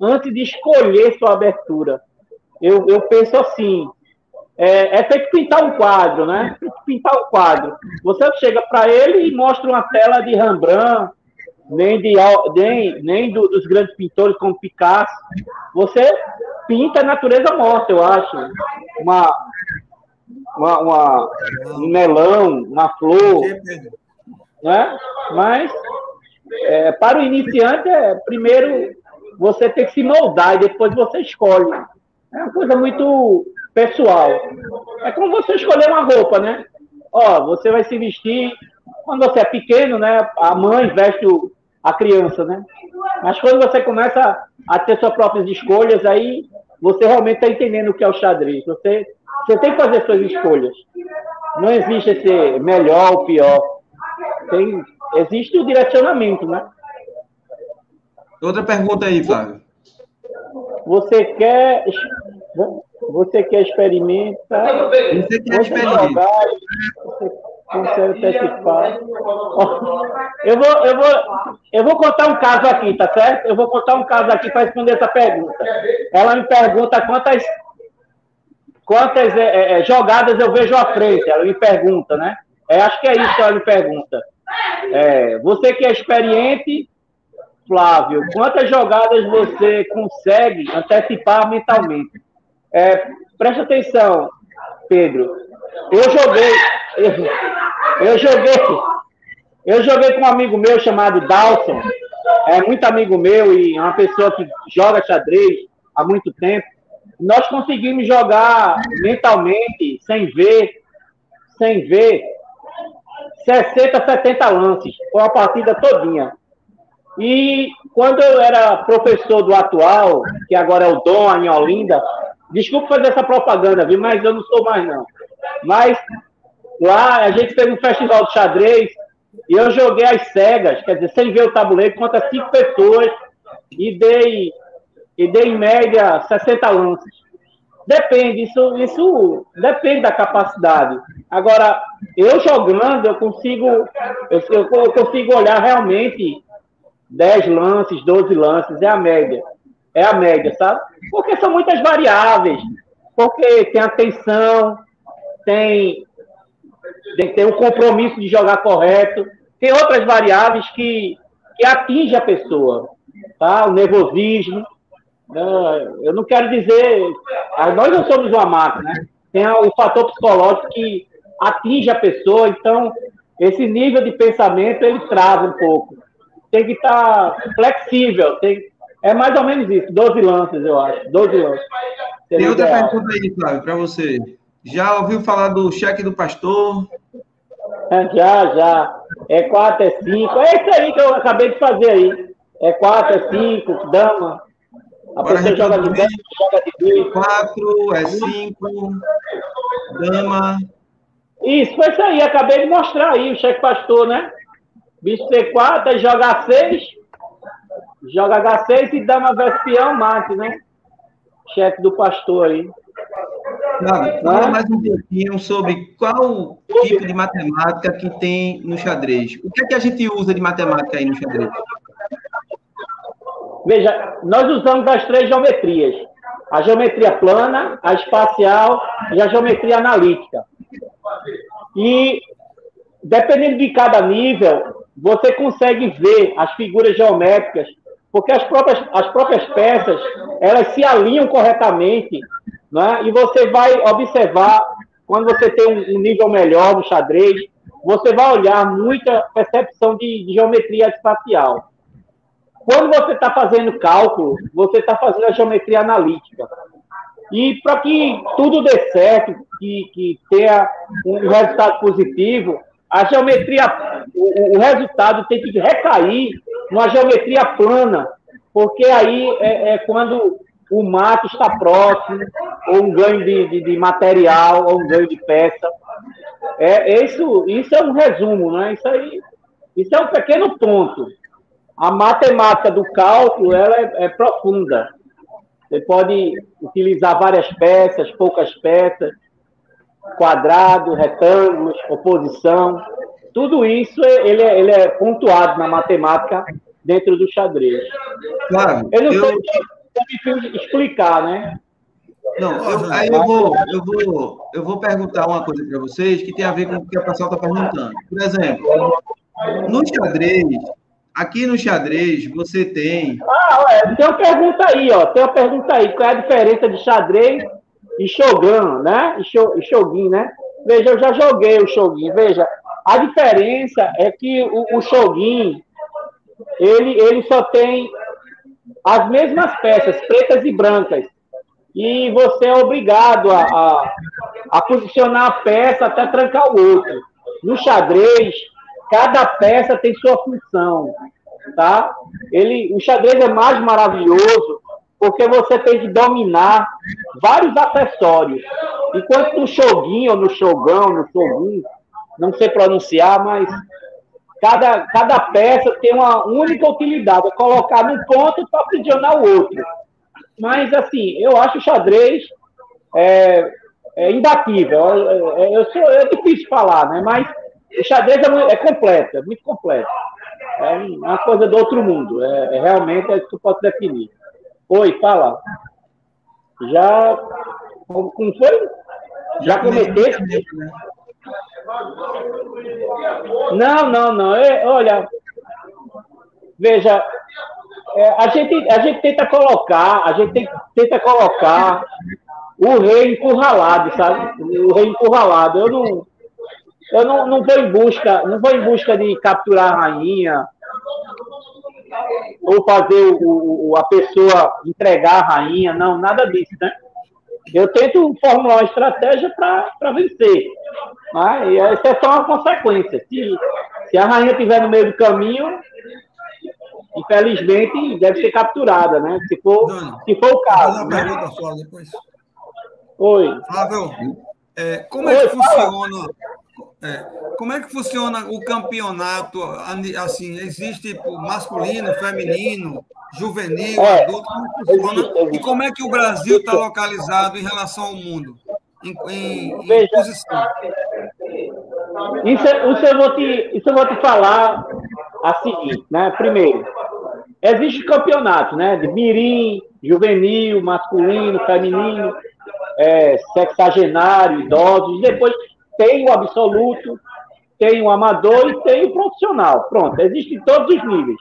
antes de escolher sua abertura. Eu, eu penso assim, é, é feito pintar um quadro, né? Pintar um quadro. Você chega para ele e mostra uma tela de Rembrandt, nem, de, nem, nem do, dos grandes pintores como Picasso. Você pinta a natureza morta, eu acho. Uma, uma, uma um melão, uma flor. Né? Mas, é, para o iniciante, é, primeiro você tem que se moldar e depois você escolhe. É uma coisa muito pessoal. É como você escolher uma roupa, né? Ó, você vai se vestir. Quando você é pequeno, né? A mãe veste a criança, né? Mas quando você começa a ter suas próprias escolhas, aí você realmente está entendendo o que é o xadrez. Você, você tem que fazer suas escolhas. Não existe esse melhor ou pior. Tem, existe o direcionamento, né? Outra pergunta aí, Flávio. Você quer você quer experimentar? Você quer experimentar? Você consegue participar? Eu vou, eu, vou, eu vou contar um caso aqui, tá certo? Eu vou contar um caso aqui para responder essa pergunta. Ela me pergunta quantas, quantas é, é, é, jogadas eu vejo à frente. Ela me pergunta, né? É, acho que é isso que ela me pergunta. É, você que é experiente, Flávio, quantas jogadas você consegue antecipar mentalmente? É, presta atenção, Pedro. Eu joguei, eu, eu, joguei, eu joguei com um amigo meu chamado Dalson. É muito amigo meu e é uma pessoa que joga xadrez há muito tempo. Nós conseguimos jogar mentalmente, sem ver, sem ver, 60, 70 lances. Foi uma partida todinha. E quando eu era professor do atual, que agora é o Dom em Olinda, Desculpa fazer essa propaganda, viu? Mas eu não sou mais, não. Mas lá a gente fez um festival de xadrez e eu joguei as cegas, quer dizer, sem ver o tabuleiro, contra cinco pessoas e dei, e dei em média 60 lances. Depende, isso, isso depende da capacidade. Agora, eu jogando, eu consigo, eu, eu consigo olhar realmente 10 lances, 12 lances, é a média. É a média, sabe? Porque são muitas variáveis. Porque tem atenção, tem, tem, tem o compromisso de jogar correto, tem outras variáveis que, que atingem a pessoa. Tá? O nervosismo. Né? Eu não quero dizer. Nós não somos uma máquina, né? Tem o fator psicológico que atinge a pessoa, então esse nível de pensamento ele trava um pouco. Tem que estar flexível, tem, é mais ou menos isso, 12 lances, eu acho. 12 lances. Tem outra pergunta aí, Flávio, para você. Já ouviu falar do cheque do pastor? Já, já. É 4, é 5. É isso aí que eu acabei de fazer aí. É 4, é 5, dama. A pessoa joga de 10, joga de 2. 4, é 5, dama. Isso, foi isso aí. Acabei de mostrar aí o cheque pastor, né? Bicho C4, joga 6 Joga H6 e dama versus peão, mate, né? Chefe do pastor aí. Claro, fala mais um pouquinho sobre qual tipo de matemática que tem no xadrez. O que é que a gente usa de matemática aí no xadrez? Veja, nós usamos as três geometrias. A geometria plana, a espacial e a geometria analítica. E, dependendo de cada nível, você consegue ver as figuras geométricas porque as próprias, as próprias peças elas se alinham corretamente, né? e você vai observar, quando você tem um, nível melhor no xadrez, você vai olhar muita percepção de, de geometria espacial. Quando você está fazendo cálculo, você está fazendo a geometria analítica. E para que tudo dê certo, que, que tenha um resultado positivo, a geometria, o, o resultado tem que recair numa geometria plana, porque aí é, é quando o mato está próximo, ou um ganho de, de, de, material, ou um ganho de peça. É, isso, isso é um resumo, né? Isso aí, isso é um pequeno ponto. a matemática do cálculo ela é, é profunda. Você pode utilizar várias peças, poucas peças, quadrado, retângulos, oposição. Tudo isso ele é, ele é pontuado na matemática dentro do xadrez. Claro. Eu não eu... sei se explicar, né? Não, eu, aí eu vou, eu, vou, eu vou perguntar uma coisa para vocês que tem a ver com o que a pessoa está perguntando. Por exemplo, no xadrez, aqui no xadrez, você tem. Ah, ué, tem uma pergunta aí, ó. Tem uma pergunta aí. Qual é a diferença de xadrez e Shogun, né? E Shogun, né? Veja, eu já joguei o Shogun. Veja, a diferença é que o, o Shogun, ele, ele só tem as mesmas peças, pretas e brancas. E você é obrigado a, a, a posicionar a peça até trancar o outro. No xadrez, cada peça tem sua função, tá? Ele, o xadrez é mais maravilhoso porque você tem que dominar vários acessórios. Enquanto no shoguinho, ou no shogão, no shogun, não sei pronunciar, mas cada, cada peça tem uma única utilidade, é colocar num ponto para aprisionar o outro. Mas, assim, eu acho o xadrez é, é imbatível. É, difícil falar, né? Mas o xadrez é, é completo, é muito completo. É uma coisa do outro mundo. É, é realmente é isso que eu posso definir. Oi, fala. Já. Como foi? Já cometeste? Não, não, não. É, olha, veja, é, a, gente, a gente tenta colocar, a gente tem, tenta colocar o rei encurralado, sabe? O rei encurralado. Eu não, eu não, não vou em busca, não vou em busca de capturar a rainha, ou fazer o, o, a pessoa entregar a rainha, não, nada disso, né? Eu tento formular uma estratégia para vencer. E essa é só uma consequência. Se, se a rainha estiver no meio do caminho, infelizmente deve ser capturada, né? Se for, se for o caso. Né? pergunta só depois. Oi. Flávio, é, como é que funciona? É, como é que funciona o campeonato? Assim, existe masculino, feminino, juvenil, é, adulto? Como é funciona? E como é que o Brasil está localizado em relação ao mundo? Em, em, em posição? Isso, isso, eu vou te, isso eu vou te falar a seguinte, né? Primeiro, existe campeonato, né? De mirim, juvenil, masculino, feminino, é, sexagenário, idosos, depois tem o absoluto, tem o amador e tem o profissional. Pronto, existe em todos os níveis.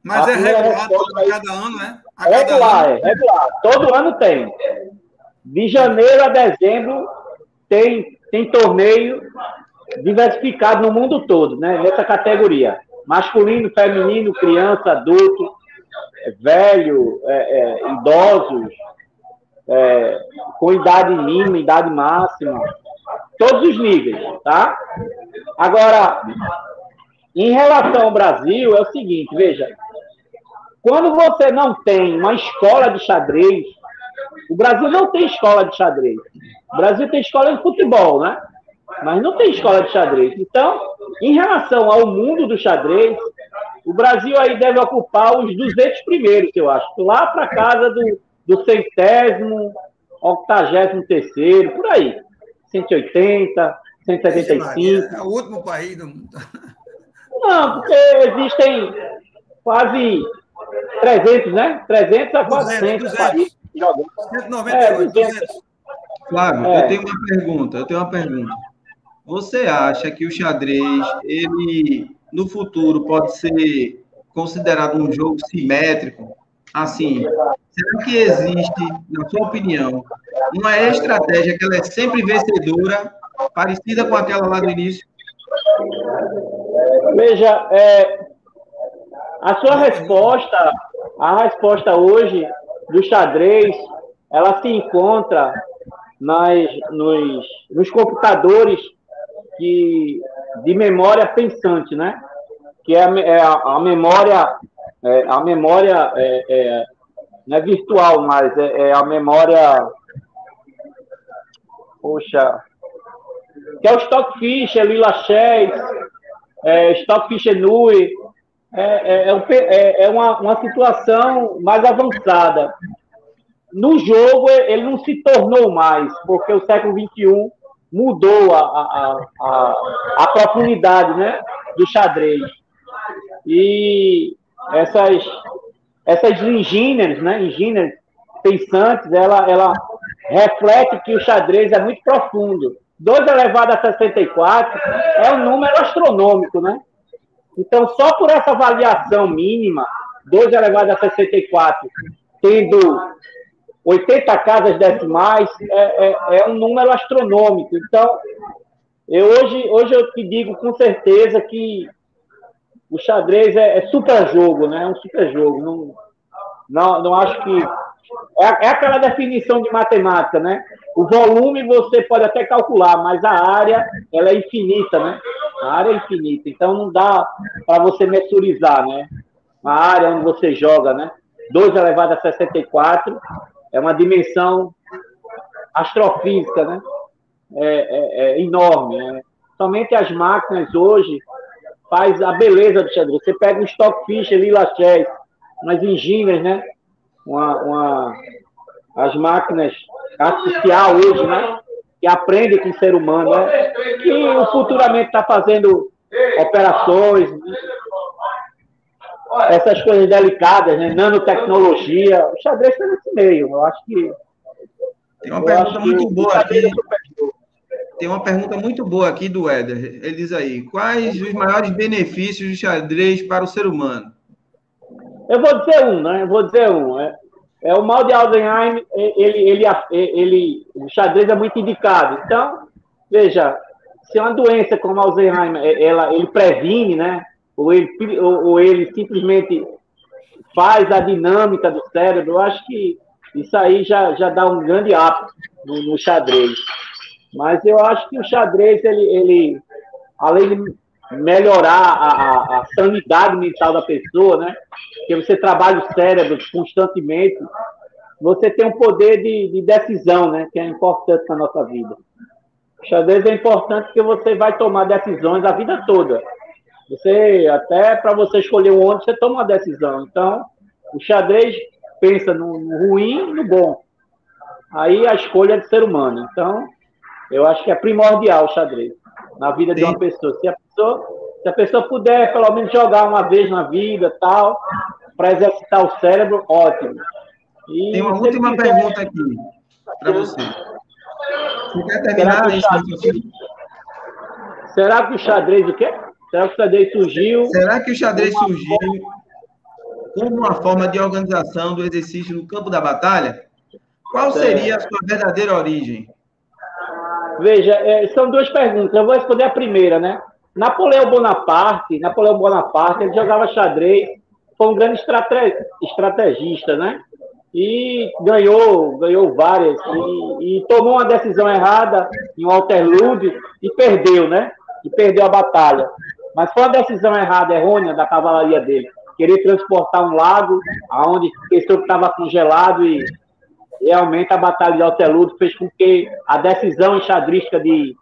Mas a é regular a cada ano, né? A regular, ano. é regular. Todo ano tem. De janeiro a dezembro tem, tem torneio diversificado no mundo todo, né? Nessa categoria. Masculino, feminino, criança, adulto, velho, é, é, idosos, é, com idade mínima, idade máxima todos os níveis, tá? Agora, em relação ao Brasil, é o seguinte, veja, quando você não tem uma escola de xadrez, o Brasil não tem escola de xadrez. O Brasil tem escola de futebol, né? Mas não tem escola de xadrez. Então, em relação ao mundo do xadrez, o Brasil aí deve ocupar os 200 primeiros, eu acho. Lá para casa do, do centésimo, octagésimo terceiro, por aí. 180, 175. É o último país do mundo. Não, porque existem quase 300, né? 300 a 400 países jogando. 198, é, 200. Flávio, é. eu tenho uma pergunta, eu tenho uma pergunta. Você acha que o xadrez, ele, no futuro, pode ser considerado um jogo simétrico? Assim, será que existe, na sua opinião, uma estratégia que ela é sempre vencedora, parecida com aquela lá do início? Veja, é, a sua resposta, a resposta hoje do xadrez, ela se encontra nas, nos, nos computadores que, de memória pensante, né? Que é a, é a, memória é, a memória é, é, não é virtual, mas é, é, a memória. Poxa. Que é o Stockfish, é Lila Chess, é, Stockfish Nui, é, é, é, é uma, uma situação mais avançada. No jogo, ele não se tornou mais, porque o século XXI mudou a, a, a, a profundidade né, do xadrez. E essas, essas engenheiras, né, engenheiras pensantes, ela, ela reflete que o xadrez é muito profundo. 2 elevado a 64 é um número astronômico, né? Então, só por essa avaliação mínima, 2 elevado a 64, tendo 80 casas decimais, é, é, é um número astronômico. Então, eu hoje, hoje eu te digo com certeza que o xadrez é, é super jogo, né? É um super jogo. Não, não, não acho que. É, é aquela definição de matemática, né? O volume você pode até calcular, mas a área ela é infinita, né? A área é infinita. Então não dá para você mensurizar, né? A área onde você joga, né? 2 elevado a 64 é uma dimensão astrofísica, né? É, é, é enorme. Né? Somente as máquinas hoje faz a beleza do xadrez. Você pega um Stockfish, Lila Chess, umas engenhas, né? Uma, uma, as máquinas artificial hoje, né? Que aprendem com o ser humano, né? Que futuramente está fazendo operações, né? essas coisas delicadas, né? Nanotecnologia. O xadrez está nesse meio. Eu acho que. Tem uma pergunta muito boa aqui. Tem uma pergunta muito boa aqui do Éder. Ele diz aí: quais os maiores benefícios do xadrez para o ser humano? Eu vou dizer um, né? Eu vou dizer um. É, é o mal de Alzheimer, ele, ele, ele, o xadrez é muito indicado. Então, veja, se é uma doença como Alzheimer, é, ela, ele previne, né? Ou ele, ou, ou ele simplesmente faz a dinâmica do cérebro, eu acho que isso aí já, já dá um grande up no, no xadrez. Mas eu acho que o xadrez, ele, ele além de melhorar a, a, sanidade mental da pessoa, né? Porque você trabalha o cérebro constantemente, você tem um poder de, de decisão, né? Que é importante na nossa vida. O xadrez é importante porque você vai tomar decisões a vida toda. Você, até para você escolher um onde, você toma uma decisão. Então, o xadrez pensa no, no ruim e no bom. Aí a escolha é do ser humano. Então, eu acho que é primordial o xadrez na vida Sim. de uma pessoa. Se a pessoa, se a pessoa puder, pelo menos, jogar uma vez na vida, tal, para exercitar o cérebro, ótimo. E Tem uma última quiser... pergunta aqui para você. Você quer terminar Será xadrez... Será que o xadrez o quê? Será que o xadrez surgiu? Será que o xadrez surgiu como uma forma de organização do exercício no campo da batalha? Qual seria a sua verdadeira origem? Veja, é, são duas perguntas. Eu vou responder a primeira, né? Napoleão Bonaparte, Napoleão Bonaparte, ele jogava xadrez, foi um grande estrate, estrategista, né? E ganhou, ganhou várias, e, e, tomou uma decisão errada em Waterloo e perdeu, né? E perdeu a batalha. Mas foi uma decisão errada, errônea da cavalaria dele. Querer transportar um lago aonde pessoa que estava congelado e realmente a Batalha de Alteludo fez com que a decisão enxadrística de,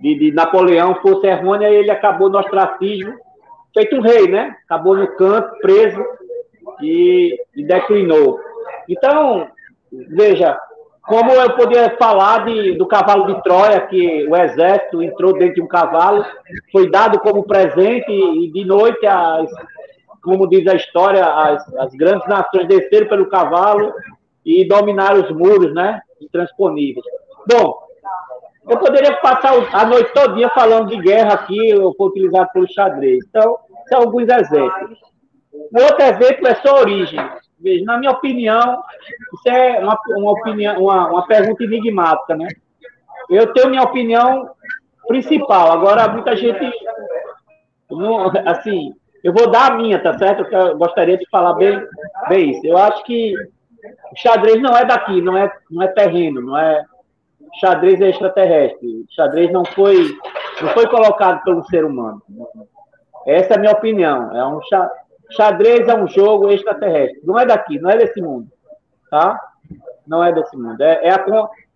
de, de, Napoleão fosse errônea e ele acabou no ostracismo, feito um rei, né? Acabou no canto, preso e, e declinou. Então, veja, como eu poderia falar de, do cavalo de Troia, que o exército entrou dentro de um cavalo, foi dado como presente e de noite, as, como diz a história, as, as grandes nações desceram pelo cavalo e dominar os muros, né? Intransponíveis. Bom, eu poderia passar a noite todinha falando de guerra aqui, eu vou utilizar pelo xadrez. Então, são alguns exemplos. Outro exemplo é sua origem. Veja, na minha opinião, isso é uma, uma, opinião, uma, uma pergunta enigmática, né? Eu tenho minha opinião principal. Agora, muita gente, não, assim, eu vou dar a minha, tá certo? Eu gostaria de falar bem, bem isso. Eu acho que xadrez não é daqui, não é, não é terreno, não é. Xadrez é extraterrestre. Xadrez não foi, não foi colocado pelo ser humano. Essa é a minha opinião. É um xadrez é um jogo extraterrestre. Não é daqui, não é desse mundo, tá? Não é desse mundo. É, é a,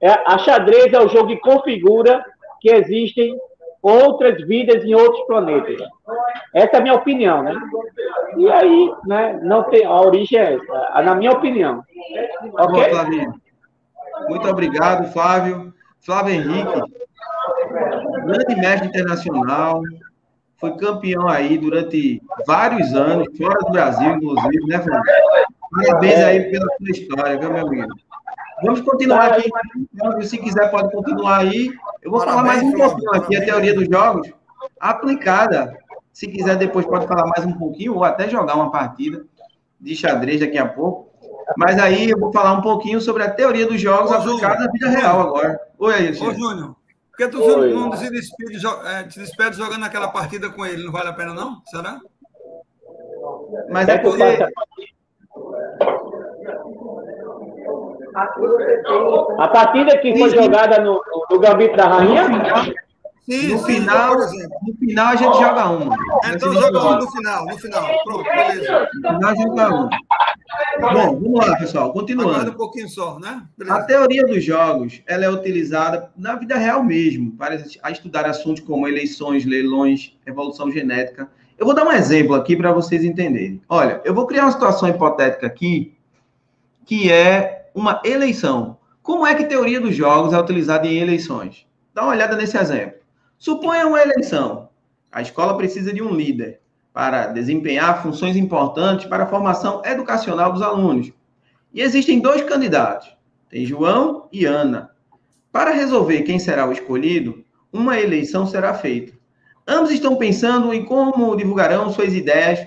é, a xadrez é o jogo que configura que existem outras vidas em outros planetas. Essa é a minha opinião, né? E aí, né, não tem, a origem é essa, na minha opinião. Ok? Boa, Muito obrigado, Flávio. Flávio Henrique, grande mestre internacional, foi campeão aí durante vários anos, fora do Brasil, inclusive, né, Flávio? Parabéns aí pela sua história, viu, meu amigo? Vamos continuar aqui. Se quiser, pode continuar aí. Eu vou Parabéns, falar mais um pouquinho aqui, a teoria dos jogos aplicada. Se quiser, depois pode falar mais um pouquinho, ou até jogar uma partida de xadrez daqui a pouco. Mas aí eu vou falar um pouquinho sobre a teoria dos jogos Ô, aplicada na vida real agora. Oi, aí, Ô, Júnior. Por que tu Oi. não se despede, é, se despede jogando aquela partida com ele? Não vale a pena, não? Será? Mas é porque. A partida que foi jogada no, no Gambito da Rainha? Sim, no, sim, final, no final a gente joga uma. É, então joga uma no final, no final. Pronto, beleza. No final joga uma. Bom, vamos lá, pessoal. Continuando. Agora um pouquinho só, né? Beleza. A teoria dos jogos ela é utilizada na vida real mesmo, para estudar assuntos como eleições, leilões, evolução genética. Eu vou dar um exemplo aqui para vocês entenderem. Olha, eu vou criar uma situação hipotética aqui, que é uma eleição. Como é que teoria dos jogos é utilizada em eleições? Dá uma olhada nesse exemplo. Suponha uma eleição. A escola precisa de um líder para desempenhar funções importantes para a formação educacional dos alunos. E existem dois candidatos, tem João e Ana. Para resolver quem será o escolhido, uma eleição será feita. Ambos estão pensando em como divulgarão suas ideias.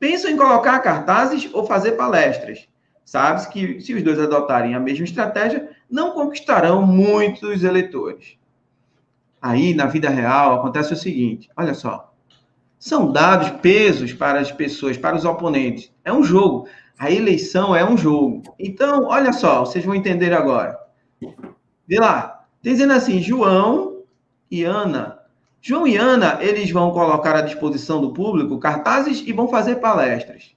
Pensam em colocar cartazes ou fazer palestras. Sabe-se que se os dois adotarem a mesma estratégia, não conquistarão muitos eleitores. Aí, na vida real, acontece o seguinte: olha só. São dados pesos para as pessoas, para os oponentes. É um jogo. A eleição é um jogo. Então, olha só, vocês vão entender agora. Vê lá. Dizendo assim, João e Ana. João e Ana, eles vão colocar à disposição do público cartazes e vão fazer palestras.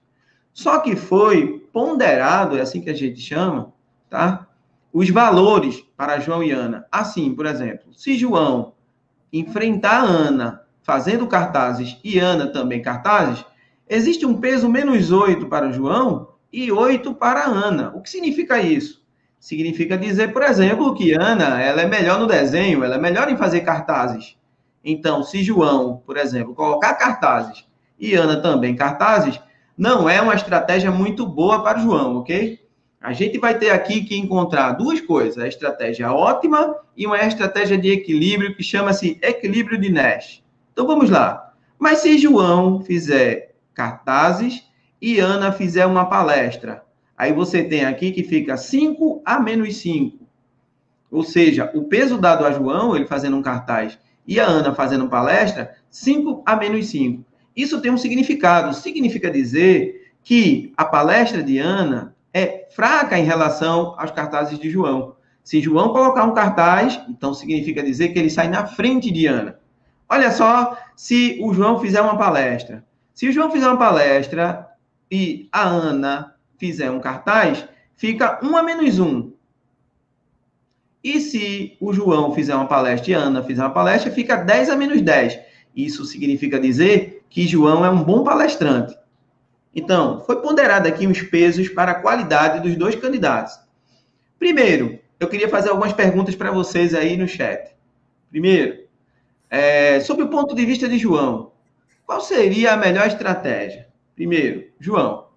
Só que foi ponderado, é assim que a gente chama, tá? Os valores para João e Ana. Assim, por exemplo, se João enfrentar Ana fazendo cartazes e Ana também cartazes, existe um peso menos 8 para João e 8 para Ana. O que significa isso? Significa dizer, por exemplo, que Ana ela é melhor no desenho, ela é melhor em fazer cartazes. Então, se João, por exemplo, colocar cartazes e Ana também cartazes, não é uma estratégia muito boa para João, ok? A gente vai ter aqui que encontrar duas coisas: a estratégia ótima e uma estratégia de equilíbrio que chama-se equilíbrio de Nash. Então vamos lá. Mas se João fizer cartazes e Ana fizer uma palestra, aí você tem aqui que fica 5 a menos 5. Ou seja, o peso dado a João, ele fazendo um cartaz, e a Ana fazendo palestra, 5 a menos 5. Isso tem um significado. Significa dizer que a palestra de Ana é fraca em relação aos cartazes de João. Se João colocar um cartaz, então significa dizer que ele sai na frente de Ana. Olha só se o João fizer uma palestra. Se o João fizer uma palestra e a Ana fizer um cartaz, fica 1 a menos 1. E se o João fizer uma palestra e a Ana fizer uma palestra, fica 10 a menos 10. Isso significa dizer que João é um bom palestrante. Então, foi ponderado aqui os pesos para a qualidade dos dois candidatos. Primeiro, eu queria fazer algumas perguntas para vocês aí no chat. Primeiro, é, sobre o ponto de vista de João, qual seria a melhor estratégia? Primeiro, João.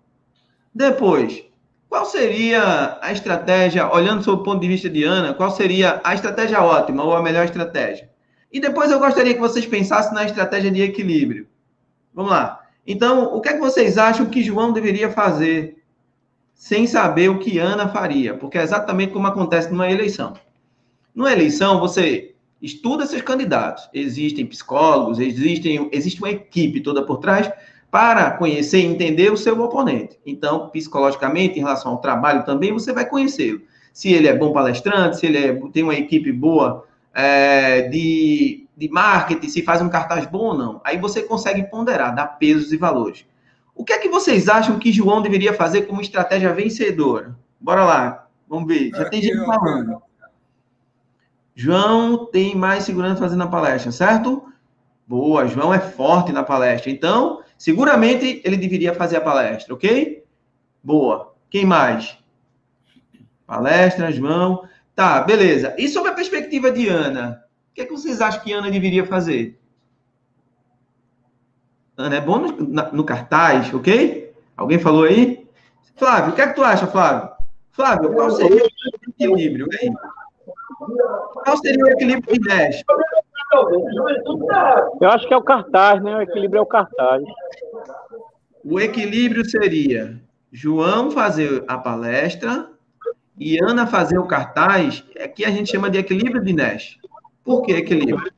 Depois, qual seria a estratégia, olhando sob o ponto de vista de Ana, qual seria a estratégia ótima ou a melhor estratégia? E depois eu gostaria que vocês pensassem na estratégia de equilíbrio. Vamos lá. Então, o que é que vocês acham que João deveria fazer sem saber o que Ana faria? Porque é exatamente como acontece numa eleição. Numa eleição, você estuda seus candidatos. Existem psicólogos, existem, existe uma equipe toda por trás para conhecer e entender o seu oponente. Então, psicologicamente, em relação ao trabalho também, você vai conhecê-lo. Se ele é bom palestrante, se ele é, tem uma equipe boa é, de de marketing, se faz um cartaz bom ou não. Aí você consegue ponderar, dar pesos e valores. O que é que vocês acham que João deveria fazer como estratégia vencedora? Bora lá, vamos ver. Já tem gente falando. João tem mais segurança fazendo a palestra, certo? Boa, João é forte na palestra. Então, Seguramente ele deveria fazer a palestra, ok? Boa. Quem mais? Palestra, João. Tá, beleza. E sobre a perspectiva de Ana? O que, é que vocês acham que Ana deveria fazer? Ana é bom no, no cartaz, ok? Alguém falou aí? Flávio, o que é que tu acha, Flávio? Flávio, qual seria o equilíbrio, hein? Qual seria o equilíbrio de Nash? Eu acho que é o cartaz, né? O equilíbrio é o cartaz. O equilíbrio seria João fazer a palestra e Ana fazer o cartaz, é que a gente chama de equilíbrio de Nash. Por que equilíbrio?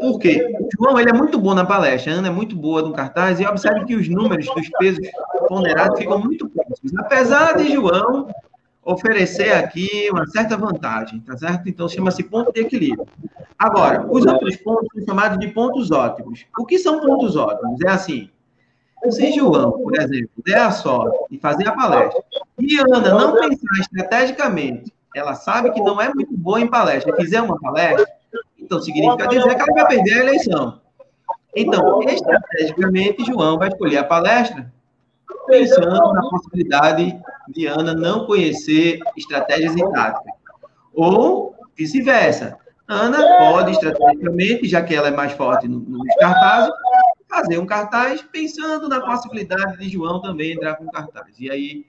Porque o João ele é muito bom na palestra, a Ana é muito boa no cartaz, e observe que os números dos pesos ponderados ficam muito próximos. Apesar de João oferecer aqui uma certa vantagem, tá certo? Então chama-se ponto de equilíbrio. Agora, os outros pontos são chamados de pontos ótimos. O que são pontos ótimos? É assim, se João, por exemplo, der a sorte de fazer a palestra e Ana não pensar estrategicamente, ela sabe que não é muito boa em palestra, fizer uma palestra, então significa dizer que ela vai perder a eleição. Então, estrategicamente, João vai escolher a palestra pensando na possibilidade de Ana não conhecer estratégias e táticas. Ou vice-versa. Ana pode, estrategicamente, já que ela é mais forte nos cartazes, fazer um cartaz pensando na possibilidade de João também entrar com cartaz. E aí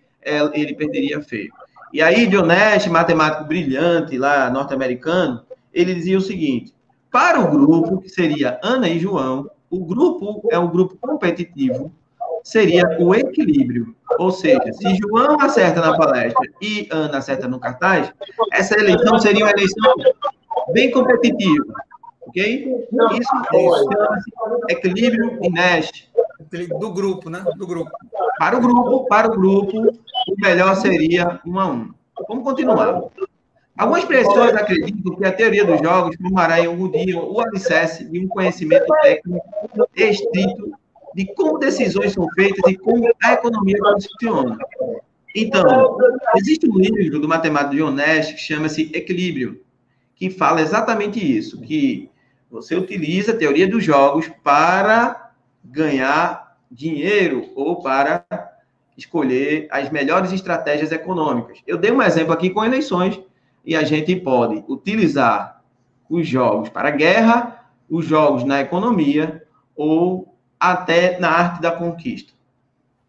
ele perderia feio. E aí, Dionete, matemático brilhante lá, norte-americano, ele dizia o seguinte: para o grupo, que seria Ana e João, o grupo é um grupo competitivo, seria o equilíbrio. Ou seja, se João acerta na palestra e Ana acerta no cartaz, essa eleição seria uma eleição bem competitiva. Ok? Isso, chama-se equilíbrio Nash. Do grupo, né? Do grupo. Para o grupo, para o grupo, o melhor seria um a um. Vamos continuar. Algumas pessoas acreditam que a teoria dos jogos formará em algum dia o alicerce de um conhecimento técnico estrito de como decisões são feitas e como a economia funciona. Então, existe um livro do matemático John Nash que chama-se Equilíbrio, que fala exatamente isso, que você utiliza a teoria dos jogos para ganhar dinheiro ou para escolher as melhores estratégias econômicas. Eu dei um exemplo aqui com eleições e a gente pode utilizar os jogos para guerra, os jogos na economia ou até na arte da conquista.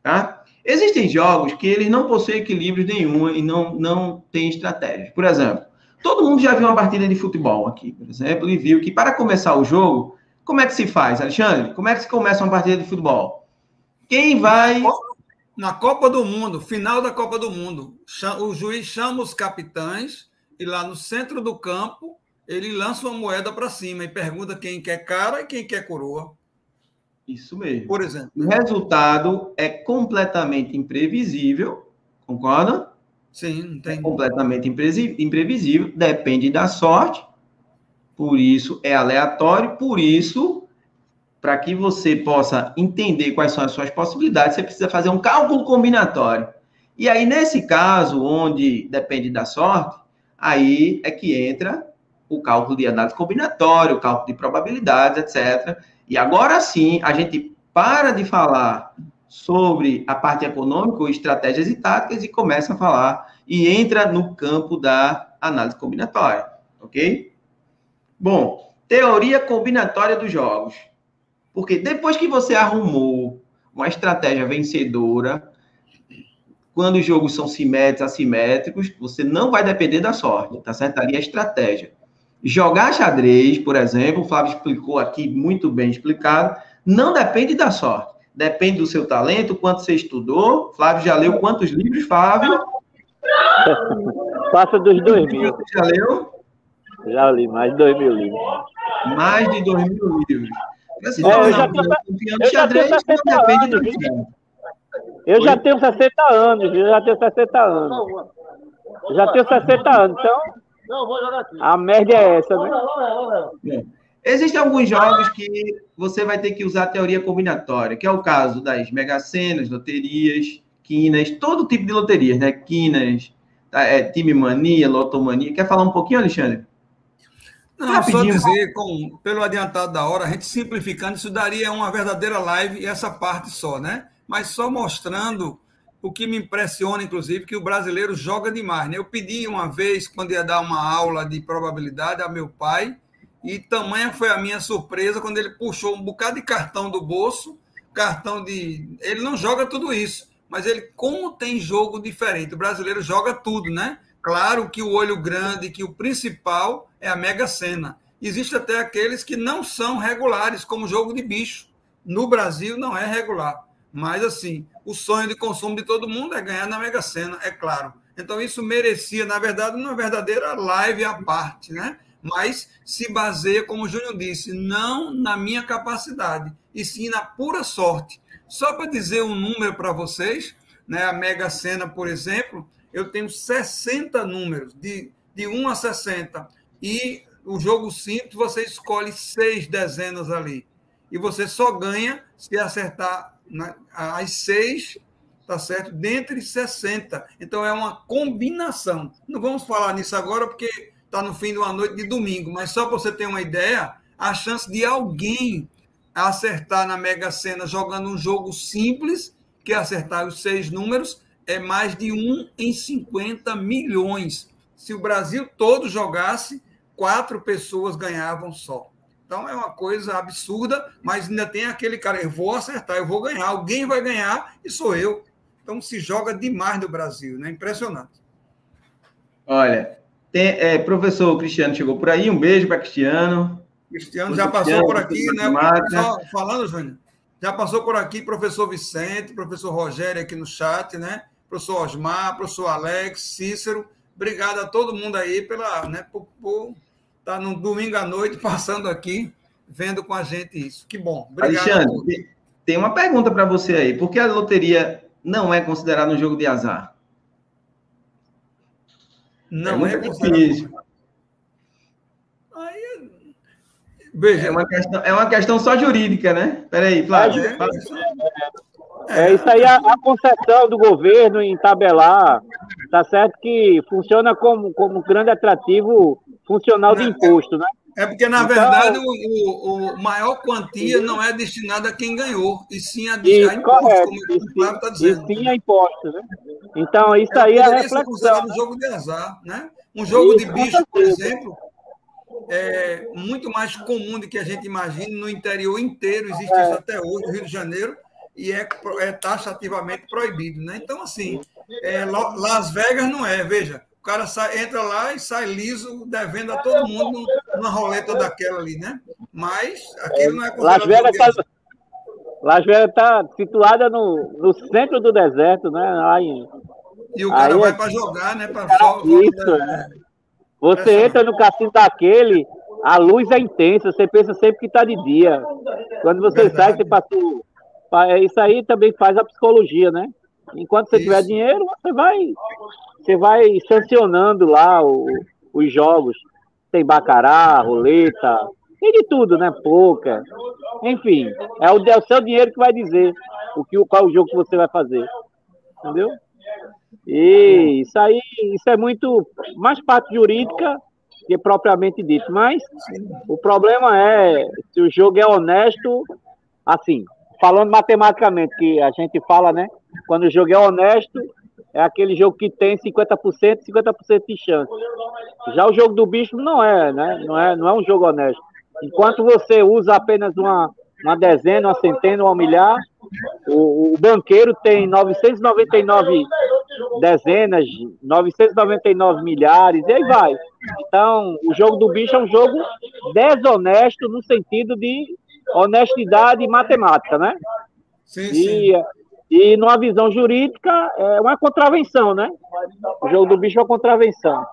Tá? Existem jogos que eles não possuem equilíbrio nenhum e não, não têm estratégias. Por exemplo, Todo mundo já viu uma partida de futebol aqui, por exemplo, e viu que para começar o jogo, como é que se faz, Alexandre? Como é que se começa uma partida de futebol? Quem vai. Na Copa do Mundo, final da Copa do Mundo, o juiz chama os capitães e lá no centro do campo ele lança uma moeda para cima e pergunta quem quer cara e quem quer coroa. Isso mesmo. Por exemplo. O resultado é completamente imprevisível, concorda? Sim, não tem. É completamente imprevisível, depende da sorte, por isso é aleatório, por isso, para que você possa entender quais são as suas possibilidades, você precisa fazer um cálculo combinatório. E aí, nesse caso, onde depende da sorte, aí é que entra o cálculo de análise combinatória, o cálculo de probabilidades, etc. E agora sim, a gente para de falar sobre a parte econômica, estratégias e táticas, e começa a falar e entra no campo da análise combinatória, ok? Bom, teoria combinatória dos jogos. Porque depois que você arrumou uma estratégia vencedora, quando os jogos são simétricos, assimétricos, você não vai depender da sorte, tá certo? Ali é a estratégia. Jogar xadrez, por exemplo, o Flávio explicou aqui muito bem explicado, não depende da sorte depende do seu talento, quanto você estudou. Flávio já leu quantos livros, Flávio? Passa dos dois mil. Você já leu? Já li mais de dois mil livros. Mais de dois mil livros. Assim, é, eu, já tenho, eu já tenho 60 anos. Eu já tenho 60 anos, eu já tenho 60 anos. Já tenho 60 anos, então. Não, vou jogar aqui. A média é essa, né? É. Existem alguns jogos que você vai ter que usar a teoria combinatória, que é o caso das megacenas, loterias, quinas, todo tipo de loterias, né? Quinas, tá, é, time mania, lotomania. Quer falar um pouquinho, Alexandre? Não, Rapidinho. só dizer, com, pelo adiantado da hora, a gente simplificando, isso daria uma verdadeira live e essa parte só, né? Mas só mostrando o que me impressiona, inclusive, que o brasileiro joga demais. Né? Eu pedi uma vez, quando ia dar uma aula de probabilidade a meu pai, e tamanha foi a minha surpresa quando ele puxou um bocado de cartão do bolso, cartão de. Ele não joga tudo isso, mas ele, como tem jogo diferente, o brasileiro joga tudo, né? Claro que o olho grande, que o principal é a Mega Sena. Existe até aqueles que não são regulares, como jogo de bicho. No Brasil não é regular. Mas, assim, o sonho de consumo de todo mundo é ganhar na Mega Sena, é claro. Então, isso merecia, na verdade, uma verdadeira live à parte, né? Mas se baseia, como o Júnior disse, não na minha capacidade, e sim na pura sorte. Só para dizer um número para vocês, né? a Mega Sena, por exemplo, eu tenho 60 números, de, de 1 a 60. E o jogo simples, você escolhe seis dezenas ali. E você só ganha se acertar na, as seis, tá certo? Dentre 60. Então é uma combinação. Não vamos falar nisso agora, porque está no fim de uma noite de domingo, mas só para você ter uma ideia, a chance de alguém acertar na Mega Sena jogando um jogo simples, que é acertar os seis números, é mais de 1 em 50 milhões. Se o Brasil todo jogasse, quatro pessoas ganhavam só. Então é uma coisa absurda, mas ainda tem aquele cara, eu vou acertar, eu vou ganhar, alguém vai ganhar e sou eu. Então se joga demais no Brasil, né? Impressionante. Olha, tem, é, professor Cristiano chegou por aí, um beijo para Cristiano. Cristiano já passou por aqui, né? Só falando, Júnior, já passou por aqui professor Vicente, professor Rogério aqui no chat, né? Professor Osmar, professor Alex, Cícero. Obrigado a todo mundo aí pela, né, por, por estar tá no domingo à noite passando aqui, vendo com a gente isso. Que bom. Obrigado. Alexandre, tem uma pergunta para você aí. Por que a loteria não é considerada um jogo de azar? Não é, é difícil. Aí, Veja, é uma, questão, é uma questão só jurídica, né? Peraí, Flávio. É, é, isso aí, a, a concessão do governo em tabelar, tá certo que funciona como, como grande atrativo funcional de é, imposto, né? É porque, na então, verdade, o, o, maior quantia não é destinada a quem ganhou, e sim a, isso, a impostos, correto, como o Flávio está dizendo. E sim a impostos, né? Então, isso é, aí é a reflexão. um jogo de azar, né? Um jogo isso, de bicho, por exemplo, é muito mais comum do que a gente imagina no interior inteiro, existe é. isso até hoje, no Rio de Janeiro, e é, é taxativamente proibido. Né? Então, assim, é, Las Vegas não é, veja, o cara sai, entra lá e sai liso, devendo a todo mundo numa roleta daquela ali, né? Mas aquilo não é Las Vegas está Las Vegas está situada no, no centro do deserto, né? Aí, e o cara aí, vai para jogar, né? Para isso, né? Você entra no cassino daquele, a luz é intensa, você pensa sempre que está de dia. Quando você Verdade. sai, você passou é, isso aí também faz a psicologia, né? Enquanto você Isso. tiver dinheiro, você vai, você vai sancionando lá o, os jogos. Tem bacará, roleta, tem de tudo, né? Pouca. Enfim, é o, é o seu dinheiro que vai dizer o que, qual o jogo que você vai fazer. Entendeu? E isso aí, isso é muito mais parte jurídica que propriamente dito. Mas o problema é se o jogo é honesto, assim, falando matematicamente, que a gente fala, né? Quando o jogo é honesto, é aquele jogo que tem 50%, 50% de chance. Já o jogo do bicho não é, né? Não é, não é um jogo honesto. Enquanto você usa apenas uma, uma dezena, uma centena, um milhar, o, o banqueiro tem 999 dezenas, 999 milhares, e aí vai. Então, o jogo do bicho é um jogo desonesto no sentido de honestidade matemática, né? Sim, e, sim. E numa visão jurídica, é uma contravenção, né? O jogo do bicho é uma contravenção.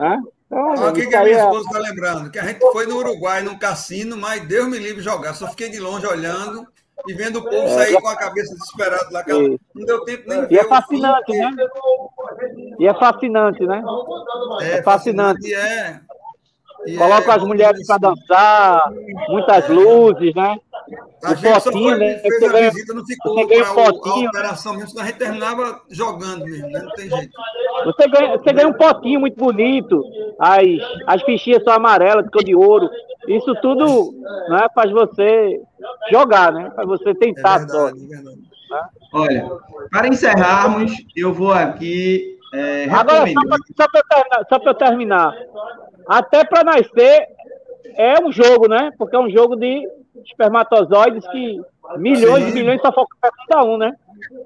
Né? Então, o que, que a minha é esposa está lembrando? Que a gente foi no Uruguai, num cassino, mas Deus me livre jogar. Só fiquei de longe olhando e vendo o povo é, sair com a cabeça desesperada lá. Não deu tempo nem E é fascinante, né? E é fascinante, né? É, é fascinante. E é, Coloca é, as mulheres para dançar, muitas luzes, né? A gente só foi, né? fez a ganha, visita, não ficou para a né? operação mesmo, senão a gente terminava jogando mesmo, né? Não tem jeito. Você ganha, você ganha um potinho muito bonito, as, as fichinhas são amarelas, ficam de ouro. Isso tudo né, faz você jogar, né? Faz você tentar. É verdade, é verdade. Né? Olha, para encerrarmos, eu vou aqui. É, Agora, só para eu, terminar, até para nascer é um jogo, né? Porque é um jogo de espermatozoides que milhões e milhões só focam cada um, né?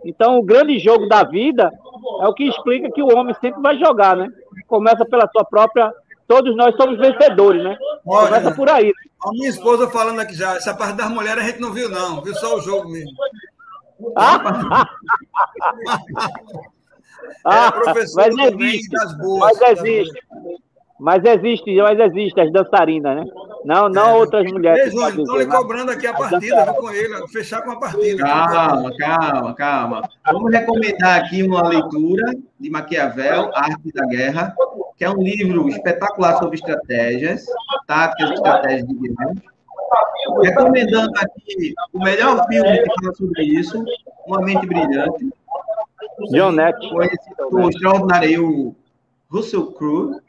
Então, o grande jogo da vida é o que explica que o homem sempre vai jogar, né? Começa pela sua própria. Todos nós somos vencedores, né? Olha, Começa por aí. Né? A minha esposa falando aqui já, essa parte das mulheres a gente não viu, não, viu só o jogo mesmo. Ah, ah mas existe, mas existe. Mas existe, mas existe as dançarinas, né? Não, não é. outras mulheres. Estão lhe cobrando aqui a partida, viu, com ele, fechar com a partida. Calma, calma, calma. Vamos recomendar aqui uma leitura de Maquiavel, Arte da Guerra, que é um livro espetacular sobre estratégias, táticas e estratégias de guerra. Recomendando aqui o melhor filme que fala sobre isso, Uma Mente Brilhante. John Net. O extraordinário Russell Crowe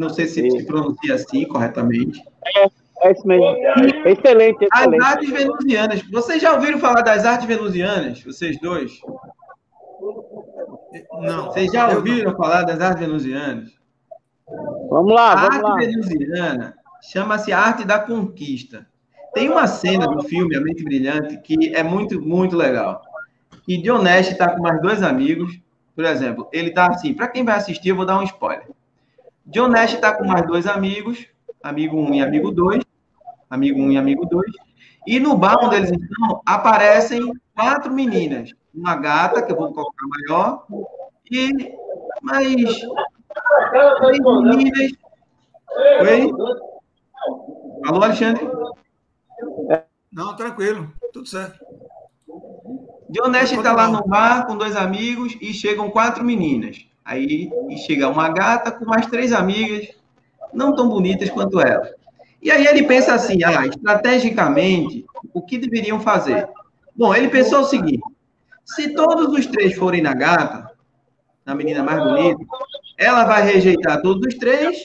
não sei se se pronuncia assim corretamente. É, é isso mesmo. Excelente, excelente. As artes venusianas. Vocês já ouviram falar das artes venusianas, vocês dois? Não. Vocês já ouviram falar das artes venusianas? Vamos lá, vamos A arte venusiana chama-se Arte da Conquista. Tem uma cena do filme A Mente Brilhante que é muito, muito legal. E Nash está com mais dois amigos. Por exemplo, ele está assim, para quem vai assistir, eu vou dar um spoiler. John Nash está com mais dois amigos, amigo 1 um e amigo 2, amigo 1 um e amigo 2, e no bar onde eles estão, aparecem quatro meninas. Uma gata, que eu vou colocar maior, e mais três meninas. Oi? Alô, Alexandre? Não, tranquilo, tudo certo. John Nash está lá no bar com dois amigos e chegam quatro meninas. Aí chega uma gata com mais três amigas, não tão bonitas quanto ela. E aí ele pensa assim, ah, estrategicamente, o que deveriam fazer? Bom, ele pensou o seguinte: se todos os três forem na gata, na menina mais bonita, ela vai rejeitar todos os três.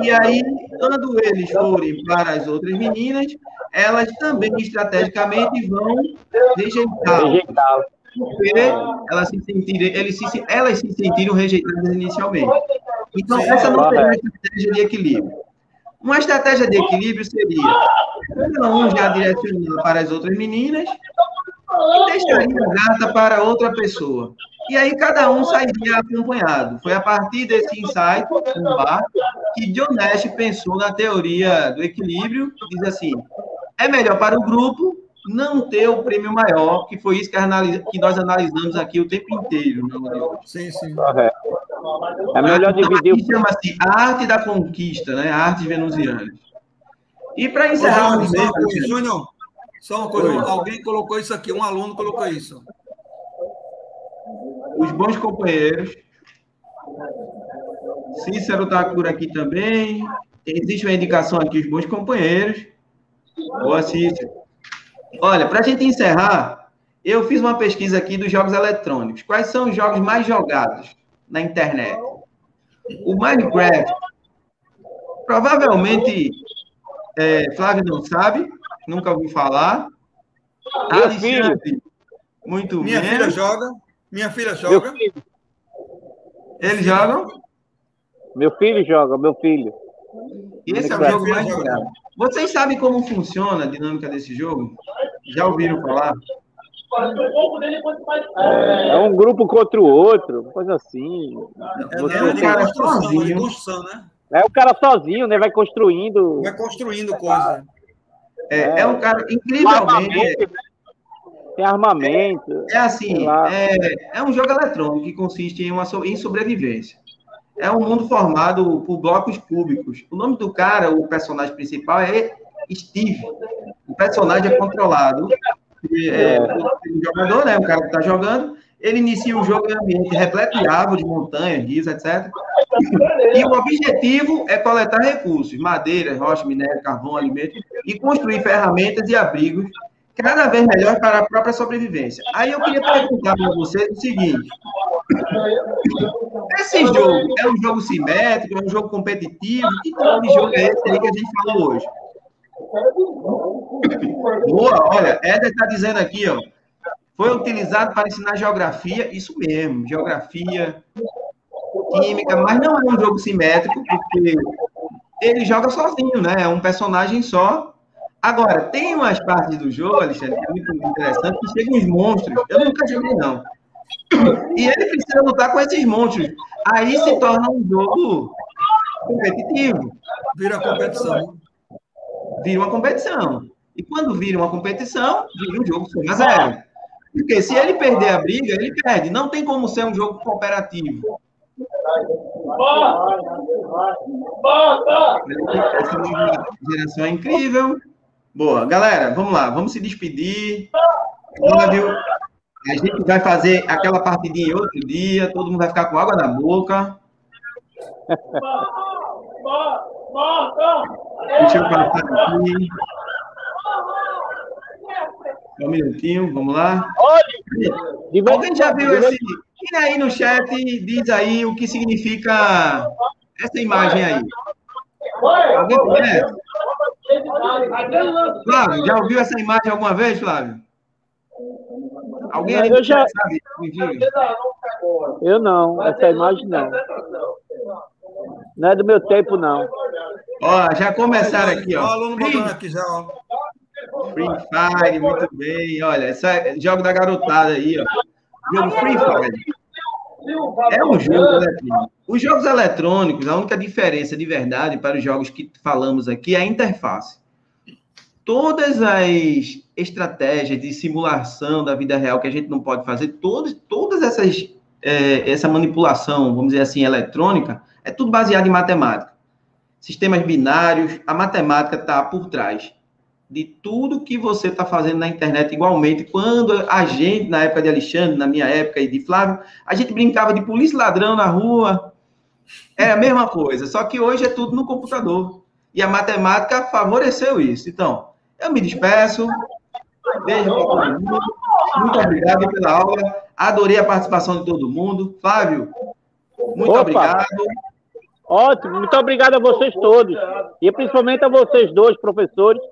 E aí, quando eles forem para as outras meninas, elas também estrategicamente vão rejeitar porque elas se sentiram, eles se, elas se sentiram rejeitadas inicialmente. Então, essa não seria uma estratégia de equilíbrio. Uma estratégia de equilíbrio seria cada um já direcionando para as outras meninas e deixaria a gata para outra pessoa. E aí cada um sairia acompanhado. Foi a partir desse insight no bar que Nash pensou na teoria do equilíbrio, que diz assim: é melhor para o grupo não ter o prêmio maior, que foi isso que, analisa, que nós analisamos aqui o tempo inteiro. Né, sim, sim. Correto. É melhor então, dividir. Aqui chama-se Arte da Conquista, né? Arte venusiana. E para encerrar. Ô, Júnior, só, Júnior, só uma coisa: Oi. alguém colocou isso aqui, um aluno colocou isso. Os bons companheiros. Cícero está por aqui também. Existe uma indicação aqui, os bons companheiros. Boa, Cícero. Olha, para a gente encerrar, eu fiz uma pesquisa aqui dos jogos eletrônicos. Quais são os jogos mais jogados na internet? O Minecraft. Provavelmente, é, Flávio não sabe, nunca ouviu falar. Meu Alexandre, filho. muito Minha bem. filha joga. Minha filha joga. Eles jogam? Meu filho joga, meu filho. Esse é o jogo mais jogado. Vocês sabem como funciona a dinâmica desse jogo? Já ouviram falar? É, é um grupo contra o outro, coisa assim. É, Você é, um cara sozinho. né? É o cara sozinho, né? Vai construindo. Vai construindo coisa. É, é, é um cara incrivelmente. Tem armamento. É, é assim, é, é um jogo eletrônico que consiste em, uma, em sobrevivência é um mundo formado por blocos cúbicos. O nome do cara, o personagem principal, é Steve. O personagem é controlado. É, o jogador, né, o cara que está jogando, ele inicia o jogo em ambiente repleto de árvores, montanhas, rios, etc. E o objetivo é coletar recursos, madeira, rocha, minério, carvão, alimento, e construir ferramentas e abrigos cada vez melhor para a própria sobrevivência. Aí eu queria perguntar para vocês o seguinte: esse jogo é um jogo simétrico, é um jogo competitivo? Que tipo de jogo é esse aí que a gente falou hoje? Boa, olha, Éder está dizendo aqui, ó. Foi utilizado para ensinar geografia, isso mesmo, geografia, química, mas não é um jogo simétrico, porque ele joga sozinho, né? É um personagem só. Agora, tem umas partes do jogo, Alexandre, que é muito interessante, que chegam os monstros. Eu nunca joguei, não. E ele precisa lutar com esses monstros. Aí se torna um jogo competitivo. Vira competição. Vira uma competição. E quando vira uma competição, vira um jogo soma zero. Porque se ele perder a briga, ele perde. Não tem como ser um jogo cooperativo. Essa geração é incrível. Boa. Galera, vamos lá. Vamos se despedir. A gente vai fazer aquela partidinha outro dia. Todo mundo vai ficar com água na boca. Deixa eu passar aqui. Um minutinho, vamos lá. Alguém já viu esse. Quem aí no chat diz aí o que significa essa imagem aí? Alguém conhece? Flávio, já ouviu essa imagem alguma vez, Flávio? Alguém aí eu já... sabe? Eu não, essa imagem não. Não é do meu tempo, não. Ó, já começaram aqui, ó. Ó, aluno botando aqui já, ó. Free Fire, muito bem. Olha, esse é jogo da garotada aí, ó. Jogo Free Fire. É um jogo eletrônico. Os jogos eletrônicos, a única diferença de verdade para os jogos que falamos aqui é a interface. Todas as estratégias de simulação da vida real que a gente não pode fazer, todas, todas essas é, essa manipulação, vamos dizer assim, eletrônica, é tudo baseado em matemática. Sistemas binários, a matemática está por trás de tudo que você está fazendo na internet igualmente. Quando a gente, na época de Alexandre, na minha época e de Flávio, a gente brincava de polícia ladrão na rua. É a mesma coisa, só que hoje é tudo no computador. E a matemática favoreceu isso. Então, eu me despeço. Beijo para todo mundo. Muito obrigado pela aula. Adorei a participação de todo mundo. Flávio, muito Opa. obrigado. Ótimo, muito obrigado a vocês todos. E principalmente a vocês dois, professores,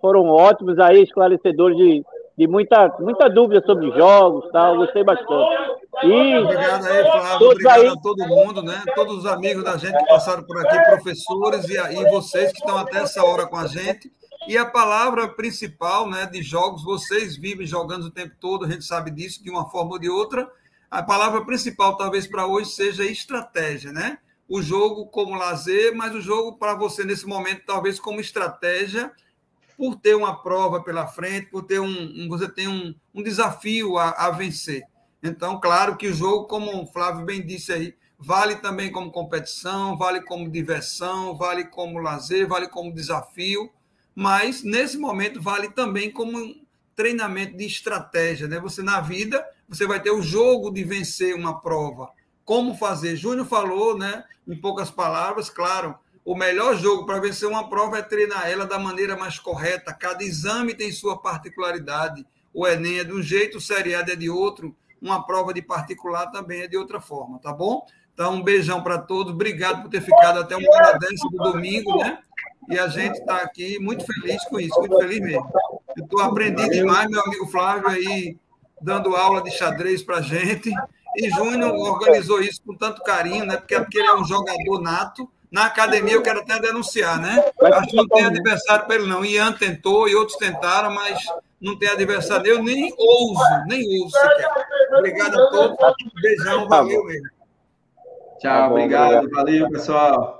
foram ótimos aí, esclarecedores de, de muita, muita dúvida sobre jogos tal. Gostei bastante. E obrigado aí, Flávio. Obrigado aí... a todo mundo, né? Todos os amigos da gente que passaram por aqui, professores e, e vocês que estão até essa hora com a gente. E a palavra principal né, de jogos, vocês vivem jogando o tempo todo, a gente sabe disso, de uma forma ou de outra. A palavra principal, talvez, para hoje seja estratégia, né? O jogo como lazer, mas o jogo para você nesse momento, talvez como estratégia por ter uma prova pela frente, por ter um, um você tem um, um desafio a, a, vencer. Então, claro que o jogo, como o Flávio bem disse aí, vale também como competição, vale como diversão, vale como lazer, vale como desafio, mas nesse momento vale também como um treinamento de estratégia, né? Você na vida, você vai ter o jogo de vencer uma prova. Como fazer? Júnior falou, né, em poucas palavras, claro, o melhor jogo para vencer uma prova é treinar ela da maneira mais correta. Cada exame tem sua particularidade. O Enem é de um jeito, o seriado é de outro, uma prova de particular também é de outra forma, tá bom? Então, um beijão para todos. Obrigado por ter ficado até uma hora dessa do domingo, né? E a gente está aqui muito feliz com isso, muito feliz mesmo. Eu estou aprendendo demais, meu amigo Flávio aí, dando aula de xadrez para gente. E Júnior organizou isso com tanto carinho, né? Porque, porque ele é um jogador nato na academia eu quero até denunciar, né? Acho que não tem adversário para ele, não. Ian tentou e outros tentaram, mas não tem adversário. Eu nem ouso, nem ouso sequer. Obrigado a todos. Beijão, valeu mesmo. Tchau, obrigado, valeu, pessoal.